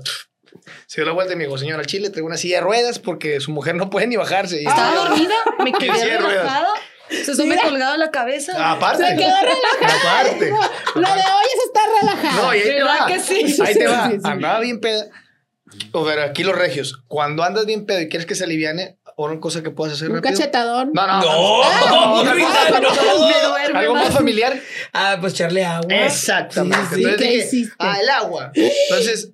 Se dio la vuelta y me dijo, señora, al Chile traigo una silla de ruedas porque su mujer no puede ni bajarse. Y Estaba yo, dormida, me ¿Qué quedé relajada. Se Mira. colgaba la cabeza. Aparte. Se quedó relajada. Aparte. Lo de hoy es estar relajada. No, y ahí te ¿Verdad va. que sí? Ahí te va. Andaba bien peda. O ver, aquí los regios. Cuando andas bien pedo y quieres que se aliviane, una cosa que puedas hacer Un rápido. cachetadón. No, no. No, no. Me duerme Algo más familiar. Ah, pues echarle agua. Exactamente. Sí, sí. Entonces ¿Qué dije, hiciste? ah, el agua. Entonces,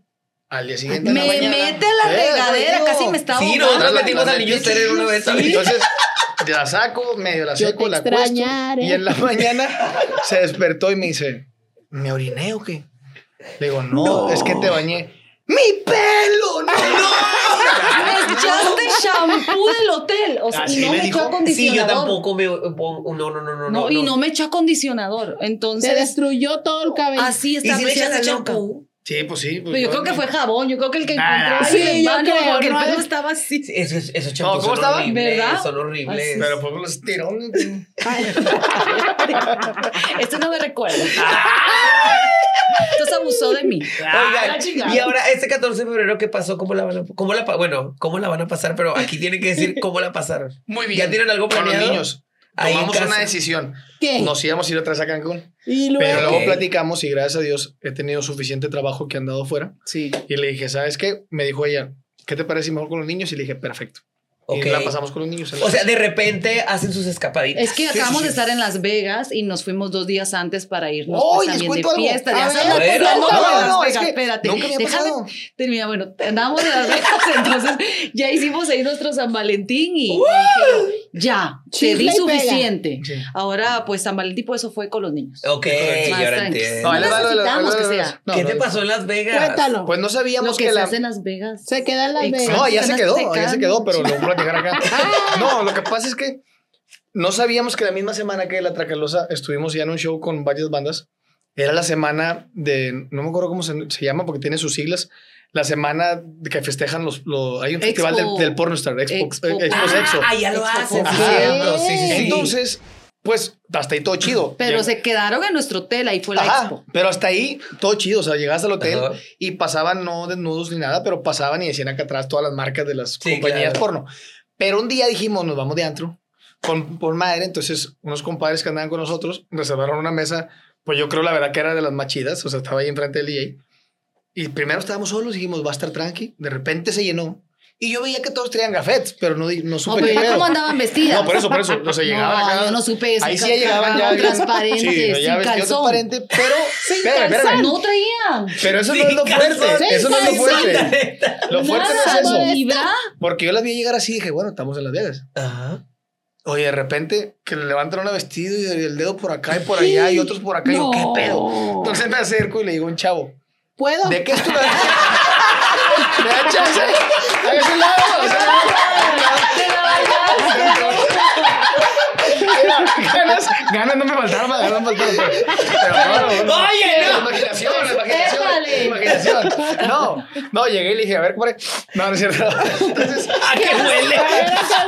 al día siguiente en la Me mañana. mete a la Eh, regadera, casi me estaba Sí, nosotros metimos la al niño estéril una vez. Entonces, la saco, medio la Yo seco, te la extrañaré. Y en la mañana se despertó y me dice, ¿me oriné o qué? Le digo, no, es que te bañé. ¡Mi pelo! ¡No! Me echaste shampoo del hotel. O sea, Así y no me me, echó Sí, acondicionador. yo tampoco me pongo. No, no, no, no. No, y no me echó acondicionador. Se Entonces, destruyó todo el cabello. así ¿Y está si le echas la el loca. champú? Sí, pues sí. pues Pero yo no, creo que no. fue jabón. Yo creo que el que Ah, encontré sí, el yo creo, porque el no pelo es- estaba así. Sí, Esos, esos champús ¿cómo son estaba? horribles. ¿Verdad? Son horribles. Pero por los tirones. Esto no me recuerda. Entonces abusó de mí. Oigan, la chingada. y ahora este 14 de febrero, ¿qué pasó? ¿Cómo la van a, cómo la, bueno, cómo la van a pasar? Pero aquí tienen que decir cómo la pasaron. Muy bien. ¿Ya tienen algo Con los planeado? niños. Tomamos una decisión. ¿Qué? Nos íbamos a ir otra vez a Cancún. y luego. Pero luego platicamos y gracias a Dios he tenido suficiente trabajo que han dado fuera. Sí. Y le dije, ¿sabes qué? Me dijo ella, ¿qué te parece mejor con los niños? Y le dije, perfecto. Ok. Y la pasamos con los niños. O sea, de repente hacen sus escapaditas. Es que Sí, acabamos sí, de sí. estar en Las Vegas y nos fuimos dos días antes para irnos ¡Oh, pues, también de fiesta. Ya ver, sabes, ver, no, no, no, no, es que espérate. nunca me Déjame terminar. Bueno, andábamos de Las Vegas, entonces ya hicimos ahí nuestro San Valentín y, y dije yo, ya, te di suficiente. Sí. Ahora, pues San Valentín, pues eso fue con los niños. Ok, Más yo ahora entiendo. No, lo necesitamos lo que sea. no, ¿Qué no, te no. pasó en Las Vegas? Cuéntalo. Pues no Lo sabíamos que que se la... hace en Las Vegas. Se queda en Las. Vegas. No, ya se quedó, ya se quedó, pero lo voy a platicar acá. No, lo que pasa es que no sabíamos que la misma semana que la Tracalosa estuvimos ya en un show con varias bandas. Era la semana de, no me acuerdo cómo se, se llama porque tiene sus siglas. La semana que festejan los, los- hay un Expo. festival del, del Pornostar, Expo, Expo. eh, Expo Sexo. Ah, ya lo hacen, sí. Sí, sí. Entonces, pues hasta ahí todo chido. Pero Lleg- se quedaron en nuestro hotel, ahí fue la Ajá, expo. pero hasta ahí todo chido. O sea, llegabas al hotel Ajá. y pasaban no desnudos ni nada, pero pasaban y decían acá atrás todas las marcas de las Sí, compañías claro. porno. Pero un día dijimos, nos vamos de antro con, por madre. Entonces, unos compadres que andaban con nosotros reservaron una mesa. Pues yo creo la verdad que era de las más chidas. O sea, estaba ahí enfrente del DJ. Y primero estábamos solos, dijimos, va a estar tranqui. De repente se llenó. Y yo veía que todos traían gafetes, pero no, di- no No, supe pero qué ya pedo. cómo andaban vestidas. No, por eso, por eso. O sea, llegaban No, acá. yo no supe eso. Ahí sí ya llegaban ya. transparentes, Sí, ya sin calzón. transparente, pero. Sin espérame, espérame. calzón. No traían. Pero eso no Sin es lo fuerte. Eso no es lo fuerte. Lo fuerte no es eso. Porque yo las vi llegar así y dije, bueno, estamos en Las Vegas. Ajá. Oye, de repente que le levantan un vestido y el dedo por acá y por allá y otros por acá. Y yo, ¿qué pedo? Entonces me acerco y le digo a un chavo, ¿Puedo? ¿de qué es tu ¿Me da chance? Lado, un lado. Ganas no me faltaron, ganas no me faltaron. Pero, no. Oye, no. Imaginación, imaginación. No, no, llegué y le dije, a ver, compadre. No, no es cierto. Entonces, ¿A qué huele?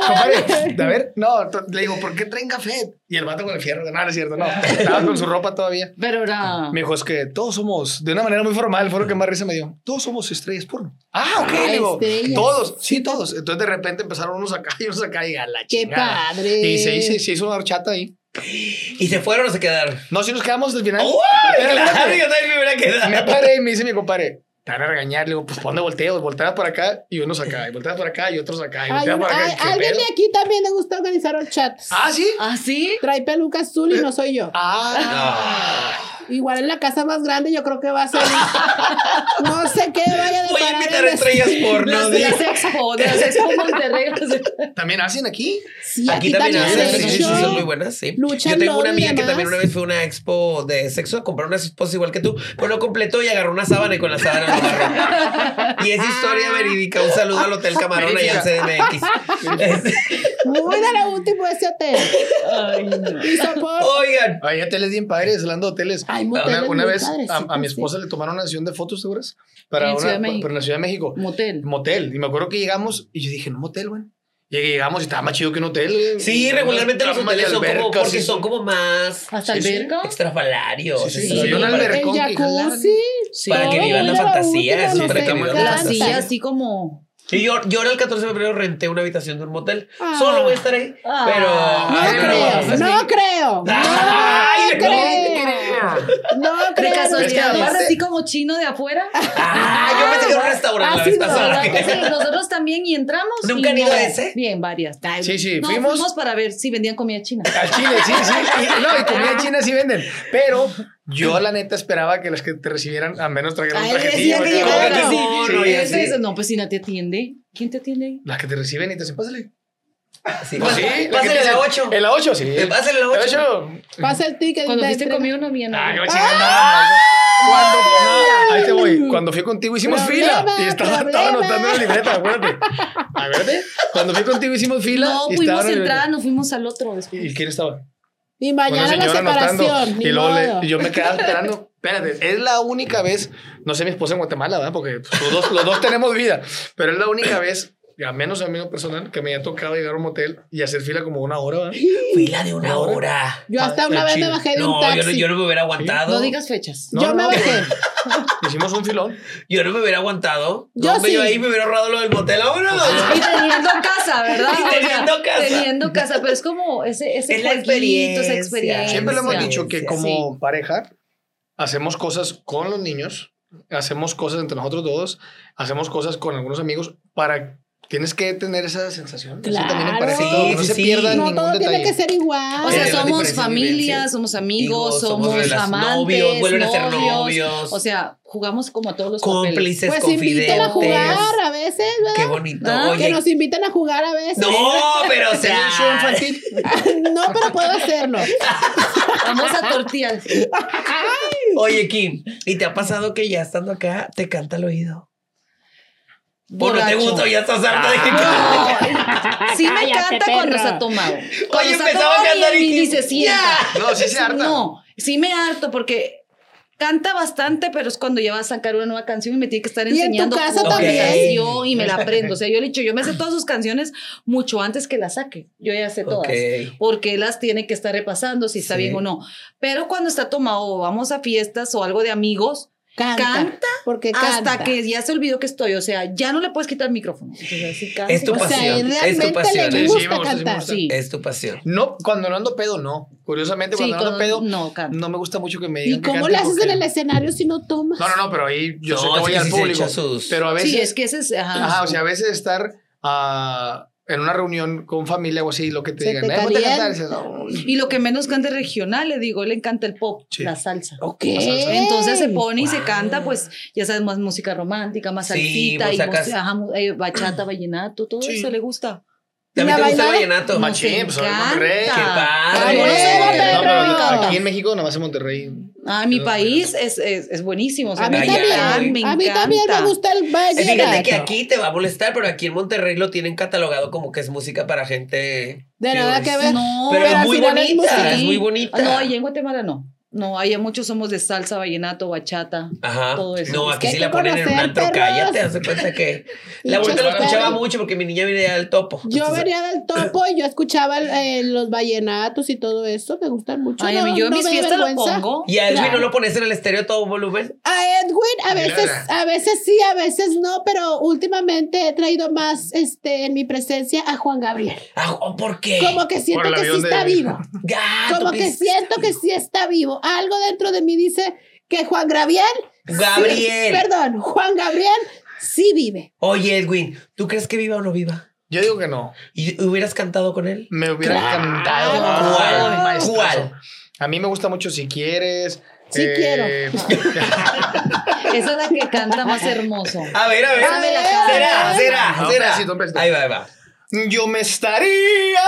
compadre, a ver, no, le digo, ¿por qué traen café? Y el vato con el fierro, no, no es cierto, no. Estaba con su ropa todavía. Pero era. Me dijo, es que todos somos, de una manera muy formal, fue lo que más risa me dio. Todos somos estrellas porno. Ah, ok, Ah, le digo, estrellas. todos, sí, todos. Entonces de repente empezaron unos acá y unos acá y a la ¡Qué chingada. padre! Y se, hizo- se hizo una horchata ahí. ¿Y se fueron o se quedaron? No, si nos quedamos hasta el final. ¡Uy! Pero Claro, yo también me hubiera me quedado. paré y me dice mi compadre, te van a regañar. Le digo, pues ponte volteos, volteas por acá y unos acá, y volteas por acá y otros acá, y volteas un- por acá. hay- ¿Qué alguien pedo? de aquí también le gusta organizar horchatas. Ah, sí. ¿Ah, sí? Trae peluca azul y no soy yo. Ah. Igual en la casa más grande yo creo que va a ser. No sé qué vaya a Voy a invitar en a estrellas porno. De las Expo, de las Expo Monterrey. También hacen aquí. Sí, Aquí también hacen, de sí, sí, sí, hecho, son muy buenas, sí. Lucha Yo tengo una amiga que también una vez fue a una expo de sexo a comprar unas esposas igual que tú, pero no completó y agarró una sábana y con la sábana lo agarró. Y es historia verídica. Un saludo al Hotel Camarón allá en CDMX. Muy de la última ese hotel. Ay, no. Y. Oigan, Hay hoteles bien padres, hablando de hoteles. Hay Una, una vez padres, a, sí, a mi sí. esposa le tomaron una sesión de fotos, ¿seguras? Para, En una, Ciudad de México. para la Ciudad de México. Motel. Motel. Y me acuerdo que llegamos y yo dije, no, motel, güey. Y llegamos y estaba más chido que un hotel. sí, regularmente los hoteles son como, porque sí. son como más Hasta Sí, sí. alberca. extrafalarios. Sí, sí, hay un para- alberca. El jacuzzi. Sí. Para que vivan la fantasía, sí, para vivan la fantasía. así como. Y yo, yo ahora el 14 de febrero renté una habitación de un motel. Ah. Solo voy a estar ahí. Ah. pero. No Ay, creo, no, no creo. Ay, No no. creo. No creo. De casualidad. no Aparte, sé. así como chino de afuera. Ah, yo pensé que era un restaurante la Ah, no, pasada. ¿Verdad que sí? Nosotros también y entramos. ¿Nunca y han ido no- a ese? Bien, varias. Ay, Sí, sí, no, fuimos. fuimos para ver si vendían comida china. Al Chile, sí, sí. Y, no, y comida china sí venden. Pero yo, la neta, esperaba que las que te recibieran al menos trajeran un Ay, trajecillo. decía que. Sí, No, y sí. así. No, pues si no te atiende. ¿Quién te atiende ahí? Las que te reciben y te dicen, pásale. Sí, Pues sí, pásale la que te la dicen, 8. En la 8, sí. Pásale la En la 8. 8. Pasa el ticket. Cuando fuiste conmigo no había Ah, nada. yo chingando. Cuando, no, ahí te voy. Cuando fui contigo hicimos Problema, fila y estaba, estaba anotando la libreta, acuérdate. Acuérdate. Cuando fui contigo hicimos fila. No, y fuimos estaba a en la entrar, libreta. nos fuimos al otro después. ¿Y quién estaba? Y mañana la separación. Ni Y luego le- yo me quedaba esperando. Espérate, es la única vez, no sé mi esposa en Guatemala, ¿verdad? Porque pues, los, dos, los dos tenemos vida, pero es la única vez, a menos a mí personal, que me ha tocado llegar a un motel y hacer fila como una hora, ¿verdad? Fila de una hora. Yo hasta una Ah, vez me bajé de un No, yo no, taxi. yo no me hubiera aguantado. No digas fechas. No, yo no, me no, bajé. Hicimos un filón. Yo no me hubiera aguantado. Yo no, sí. Yo ahí me hubiera ahorrado lo del motel. ¡Vámonos! Y teniendo casa, ¿verdad? Y teniendo casa. Teniendo casa, pero es como ese, ese Es la experiencia. esa experiencia. Siempre lo hemos Sí, dicho que sí, como pareja hacemos cosas con los niños, hacemos cosas entre nosotros todos, hacemos cosas con algunos amigos para tienes que tener esa sensación. Eso también en Claro. Sí, todo, que no sí, se sí. pierda No ningún todo detalle. tiene que ser igual. O sea, Eh, somos familia, somos amigos, somos, relac- amantes, novios, vuelven a ser novios. O sea, jugamos como a todos los papeles. Cómplices, Pues confidentes. inviten a jugar a veces, ¿verdad? Qué bonito. Ah, Oye, Que nos inviten a jugar a veces. no, pero o ¿Tenés sea. infantil? no, pero puedo hacerlo. Vamos a tortillas. Oye, Kim, ¿y te ha pasado que ya estando acá te canta al oído? ¿Por no te gusta? Ya estás harta de que No, sí me Cállate, canta cuando está tomado. Cuando Oye, está empezaba a cantar y que- se sienta. No, sí se harta. No, sí me harto porque canta bastante, pero es cuando ya va a sacar una nueva canción y me tiene que estar Y en tu enseñando casa también. canción y me la aprendo. O sea, yo le he dicho, yo me sé todas sus canciones mucho antes que las saque. Yo ya sé todas. Ok. Porque las tiene que estar repasando si está Sí. bien o no. Pero cuando está tomado o vamos a fiestas o algo de amigos, Canta. Canta Porque canta. hasta que ya se olvidó que estoy. O sea, ya no le puedes quitar el micrófono. Entonces, así canta. Es tu O sea, pasión, es tu pasión. le Sí, gusta sí, gusta, cantar. Es tu pasión. No, cuando no ando pedo, no. Curiosamente, Sí, cuando no ando cuando- pedo, no, canta. no me gusta mucho que me digan ¿Y que cómo cante le haces en el escenario si no tomas? No, no, no, pero ahí yo No, sé que voy sí, al público. sus- Pero a veces. Sí, es que ese es. Ajá, Ajá, o sea, a veces estar ah, en una reunión con familia o así, lo que te Se digan, te "Eh, ponte a calienta". cantar", y lo que menos canta es regional, le digo, le encanta el pop, Sí. la salsa. Ok. Entonces se pone y se canta, pues ya sabes, más música romántica, más Sí, salsita, y música- eh, bachata, vallenato, todo Sí. eso le gusta. ¿A mí La te gusta el vallenato? Machín, pues. Monterrey. Qué Ah, padre. Aquí en México, nada más en Monterrey. Ah, mi país es, es, es buenísimo. o sea, A mí también. me a mí también me gusta el Eh, Fíjate que aquí te va a molestar, pero aquí en Monterrey lo tienen catalogado como que es música para gente. De nada que ver. No, Pero, Pero es muy bonita, es muy bonita. No, allá en Guatemala no. No, allá muchos somos de salsa, vallenato, bachata. Ajá. todo eso. No, Es aquí que sí la ponen en un antro. perros. Cállate, hace cuenta que. La abuelita lo escuchaba mucho porque mi niña venía del topo. Yo Entonces, venía del topo y yo escuchaba eh, los vallenatos y todo eso. Me gustan mucho. Ay, a mí, no- yo en no mis fiestas lo pongo. Y a Edwin Claro. no lo pones en el estéreo a todo volumen. A Edwin a veces, a veces sí, a veces no, pero últimamente he traído más este, en mi presencia a Juan Gabriel. Ah, ¿o ¿Por qué? Como que siento que sí está vivo. Gato, Como ¿qué que siento que sí está vivo. Algo dentro de mí dice que Juan Gabriel. Gabriel. sí, perdón, Juan Gabriel sí vive. Oye, Edwin, ¿tú crees que viva o no viva? Yo digo que no. ¿Y hubieras cantado con él? Me hubiera Claro. encantado. ¿Cuál? A mí me gusta mucho si quieres. Sí quiero. Esa es la que canta más hermoso. A ver, a ver. A ver. ¿Será? ¿Será? ¿Será? Ahí va, ahí va. Yo me estaría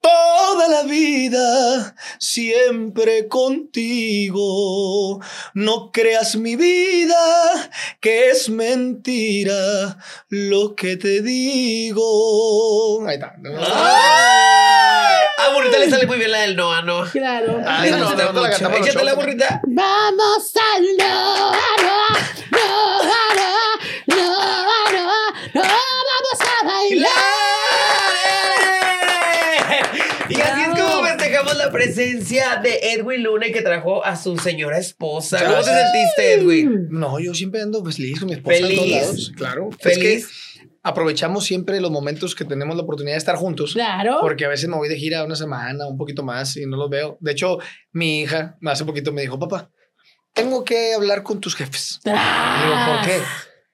toda la vida siempre contigo. No creas mi vida que es mentira lo que te digo. Ahí está. Ah, burrita le sale muy bien la del Noah, ¿no? Claro. Ah, no, no, no la Échate la burrita. Vamos al no, no, no, no, no, no, no, vamos a bailar. Y así es Bravo. como festejamos la presencia de Edwin Luna y que trajo a su señora esposa. ¿Cómo te sentiste, Edwin? No, yo siempre ando feliz con mi esposa en todos Feliz. lados. Claro. Feliz. Es que aprovechamos siempre los momentos que tenemos la oportunidad de estar juntos. Claro. Porque a veces me voy de gira una semana, un poquito más y no los veo. De hecho, mi hija hace poquito me dijo, papá, tengo que hablar con tus jefes. Digo, ¿por qué?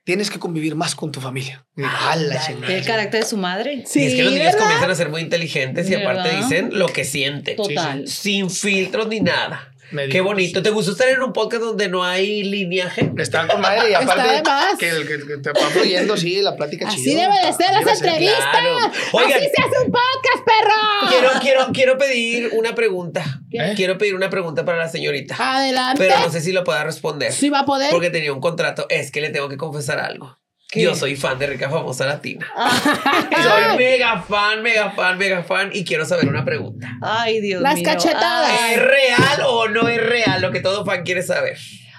Tienes que convivir más con tu familia. El carácter de su madre. Sí, y es que los niños ¿verdad? comienzan a ser muy inteligentes y aparte dicen lo que sienten. Total. Sin filtros ni nada. Me Qué bonito. ¿Te gustó estar en un podcast donde no hay lineaje? Está con madre y Está aparte de más. que, el que, que te va fluyendo así la plática Así chido. debe de ser las entrevistas. Claro. Oigan. Así se hace un podcast, perro. Quiero, quiero, quiero pedir una pregunta. ¿Qué? Quiero pedir una pregunta para la señorita. Adelante. Pero no sé si lo pueda responder. Sí va a poder. Porque tenía un contrato. Es que le tengo que confesar algo. ¿Qué? Yo soy fan de Rica Famosa Latina. Soy mega fan, mega fan, mega fan. Y quiero saber una pregunta. Ay, Dios Las mío. cachetadas. Ay. ¿Es real o no es real? Lo que todo fan quiere saber.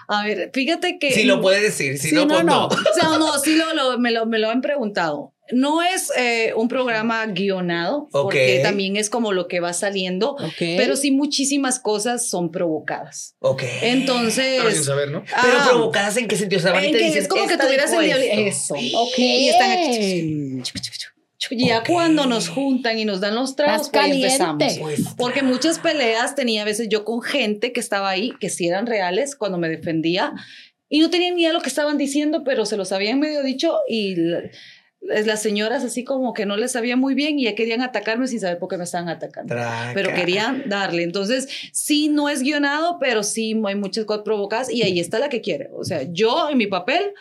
A ver, fíjate que. Si lo puede decir, si Sí, no, no, pues no. no. O sea, no, sí lo, lo- me, lo, me lo han preguntado. No es eh, un programa guionado, porque también es como lo que va saliendo, Ok. pero sí muchísimas cosas son provocadas. Ok. Entonces... Pero sin saber, ¿no? Pero ah, provocadas en qué sentido? O sea, en que dicen, es como que "Esta tuvieras el diablo. esto". Eso. Ok. Y están aquí. Y ya Ok. cuando nos juntan y nos dan los tragos, pues empezamos. Pues, Porque muchas peleas tenía a veces yo con gente que estaba ahí, que sí eran reales cuando me defendía y no tenían ni idea de lo que estaban diciendo, pero se los habían medio dicho y la- las señoras así como que no les sabía muy bien y ya querían atacarme sin saber por qué me estaban atacando. traca. Pero querían darle. Entonces, sí, no es guionado, pero sí hay muchas cosas provocadas y ahí está la que quiere. O sea, yo en mi papel,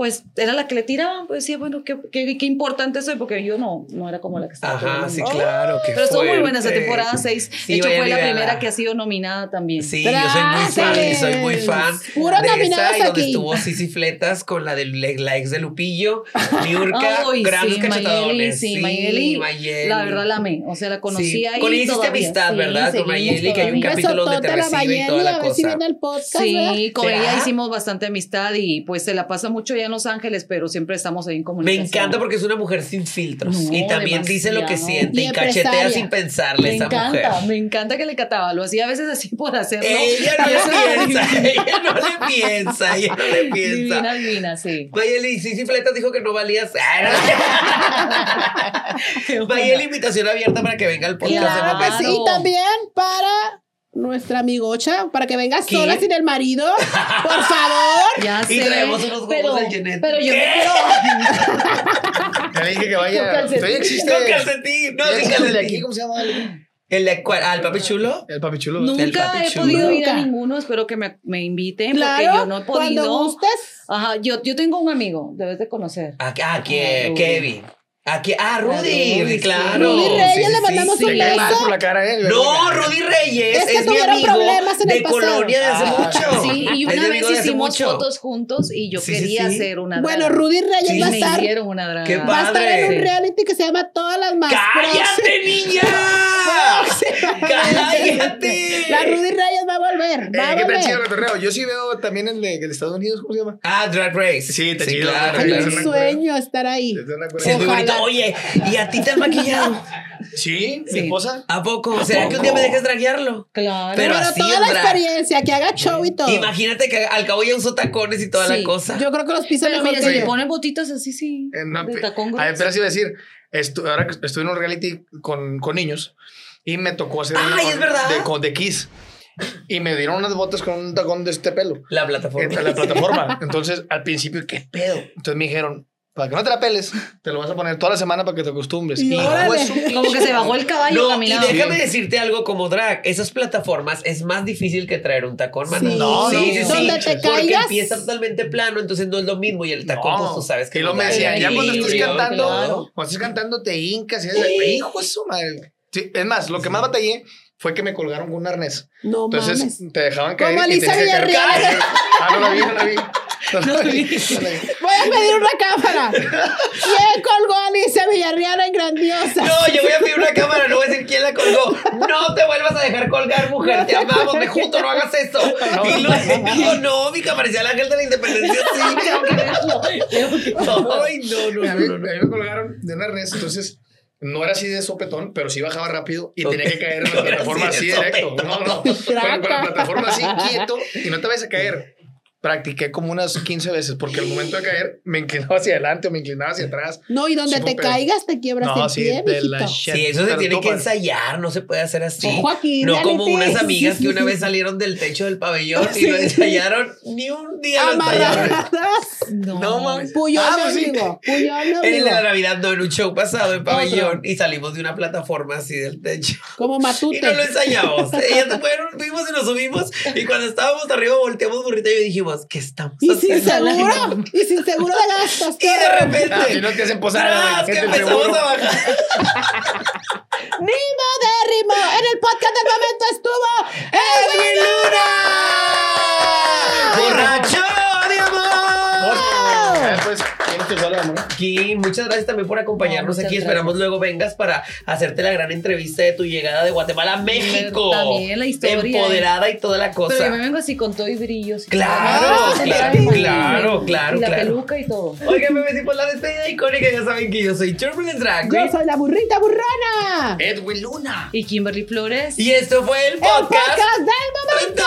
pues era la que le tiraban. Pues decía, bueno, qué, qué, qué importante soy, porque yo no, no era como la que estaba. Ajá, sí, Oh, claro. qué pero estuvo muy buena esa temporada 6. Sí, de hecho, fue la primera que ha sido nominada también. Sí, yo soy muy fan, soy muy fan. Puro de esa nominados y donde aquí. estuvo Sisi Fletas con la, del, la ex de Lupillo, Niurka, Ay, grandes sí, cachetadones. Mayeli, sí, Mayeli, Mayeli. La verdad la amé. O sea, la conocí Sí. ahí. Con ella hiciste amistad, Sí, ¿verdad? Con Mayeli, que hay un capítulo donde te recibe y toda la cosa. Sí, con ella hicimos bastante amistad y pues se la pasa mucho allá en Los Ángeles, pero siempre estamos ahí en Me comunicación. encanta porque es una mujer sin filtros No, y también dice lo que siente Y y, cachetea sin pensarle Me esa encanta, mujer. me encanta que le cataba. Lo hacía a veces así por hacerlo. Ella no le piensa, ella no le piensa, ella no le piensa. Divina, divina, sí. Mayeli, Sisi Fletas dijo que no valías. Mayeli, invitación abierta para que venga al podcast de Claro sí. Y también para nuestra amigocha, para que venga ¿Qué? sola sin el marido. Por favor. Ya Y sé. traemos unos huevos pero, del Jeanette. Pero yo ¿Qué? me quiero. Ya le dije que vaya. calcetín. Todavía existe. Con calcetín, no, sin el de aquí, calcetín. ¿cómo se llama? El, ¿El de cuál? ¿Al papi chulo? el papi chulo. El Nunca papi he chulo. podido ir a ninguno. Espero que me, me inviten Claro. porque yo no he Cuando podido. gustes. Ajá, yo, yo tengo un amigo, debes de conocer. Ah, ah, que- Ah, Kevin. Aquí, ah, Rudy, Rudy, sí. claro. Rudy Reyes, le mandamos Te un cae mal beso. por la cara, ¿eh? No, Rudy Reyes Es es, que mi tuvieron amigo problemas en el de pasado. colonia de hace Ah, mucho. Sí, y Es una mi vez hicimos mucho. fotos juntos y yo Sí, sí, quería sí. hacer una Bueno, draga. Rudy Reyes Sí, va a me estar, hicieron una draga. Qué va a estar en un Sí. reality que se llama Todas las más ¡Cállate, niña! ¡Cállate! La Rudy Reyes va a volver. Eh, Va. Yo sí veo también el de, el de Estados Unidos, ¿cómo se llama? Ah, Drag Race. Sí, está chido. claro, Es claro. es un sueño estar ahí. Es una Sí, bonito. Oye, ¿y a ti te han maquillado? Sí, mi Sí. esposa. ¿A poco? ¿Será que un día me dejes draguearlo? Claro. Pero Pero así toda la experiencia, que haga show y todo. Imagínate que al cabo ya usó tacones y toda la Sí. cosa. Yo creo que los pisos mejor mira, que si le yo. ponen botitas así, sí. Eh, de tacón a ver, pero sí iba a decir, estu- ahora que estuve en un reality con, con niños y me tocó hacer una Ay, con- es verdad. De, con, de Kiss. Y me dieron unas botas con un tacón de este pelo. La plataforma. La plataforma. Entonces, al principio, ¿qué pedo? Entonces me dijeron, para que no te la peles, te lo vas a poner toda la semana para que te acostumbres. Y órale. Como que se bajó el caballo No, y caminando. déjame Sí. decirte algo como drag. Esas plataformas es más difícil que traer un tacón, mano. Sí. No, sí, no, sí, sí. Donde te Porque caigas. empieza totalmente plano, entonces no es lo mismo. Y el tacón, pues tú sabes que y lo me da decían, ya cuando equilibrio, cantando, claro. cuando estés cantando te hincas y es hijo de su madre. Sí, es más, lo que más batallé fue que me colgaron con un arnés. No Entonces mames. te dejaban caer. Como y caer. Villarreal. Ah, no la vi, no la vi. No no. Voy a pedir una cámara. ¿Quién colgó a Alicia Villarreal en grandiosa? No, yo voy a pedir una cámara, no voy a decir quién la colgó. No te vuelvas a dejar colgar, mujer. Te amamos, me junto, no hagas eso. y luego no, mi parecía el ángel de la independencia, sí. Tengo que verlo. Ay, no, no, A no, mí, no, no. a mí me colgaron de arnés, entonces no era así de sopetón, pero sí bajaba rápido y Ok. tenía que caer en la No plataforma así así directo. No, no. Con, con la plataforma así quieto y no te vayas a caer. Practiqué como unas 15 veces porque al momento de caer me inclinaba hacia adelante o me inclinaba hacia atrás. No, y donde Sí, te caigas te quiebras No, el sí, pie, de la. Sí, eso se tiene que ensayar, no se puede hacer así. Ojo aquí, no como unas amigas que una vez salieron del techo del pabellón y lo ensayaron, ni un día lo ensayaron. Amarradas. No mames. Puyol Ah, me pues sí. obligó. Puyol me En la Navidad, no, en un show pasado en pabellón Otro. y salimos de una plataforma así del techo. Como Matute. Y no lo ensayamos. Ellas fueron, fuimos y nos subimos. Y cuando estábamos arriba, volteamos burrita y yo dijimos, ¿qué estamos Y sin seguro. Y sin seguro de gastos. Y qué de repente, Ah, si no te hacen posar, tras, que empezamos seguro. a bajar. Ni modérrimo. En el podcast del momento estuvo Edwin Luna. ¡Borracho amor. Kim, muchas gracias también por acompañarnos No, aquí. Esperamos luego vengas para hacerte la gran entrevista de tu llegada de Guatemala a México. También la historia. Empoderada y toda la cosa. Pero yo me vengo así con todo y brillos. Claro, todo. claro, Y- claro, claro, Y la claro. peluca y todo. Oigan, me metí por la despedida icónica. Ya saben que yo soy Turbulent Drag Yo soy la burrita burrona. Edwin Luna. Y Kimberly Flores. Y esto fue el El podcast. podcast del momento.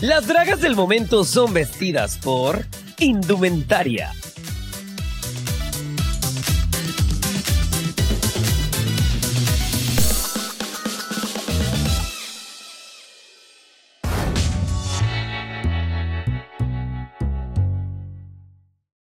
Las dragas del momento son vestidas por Indumentaria.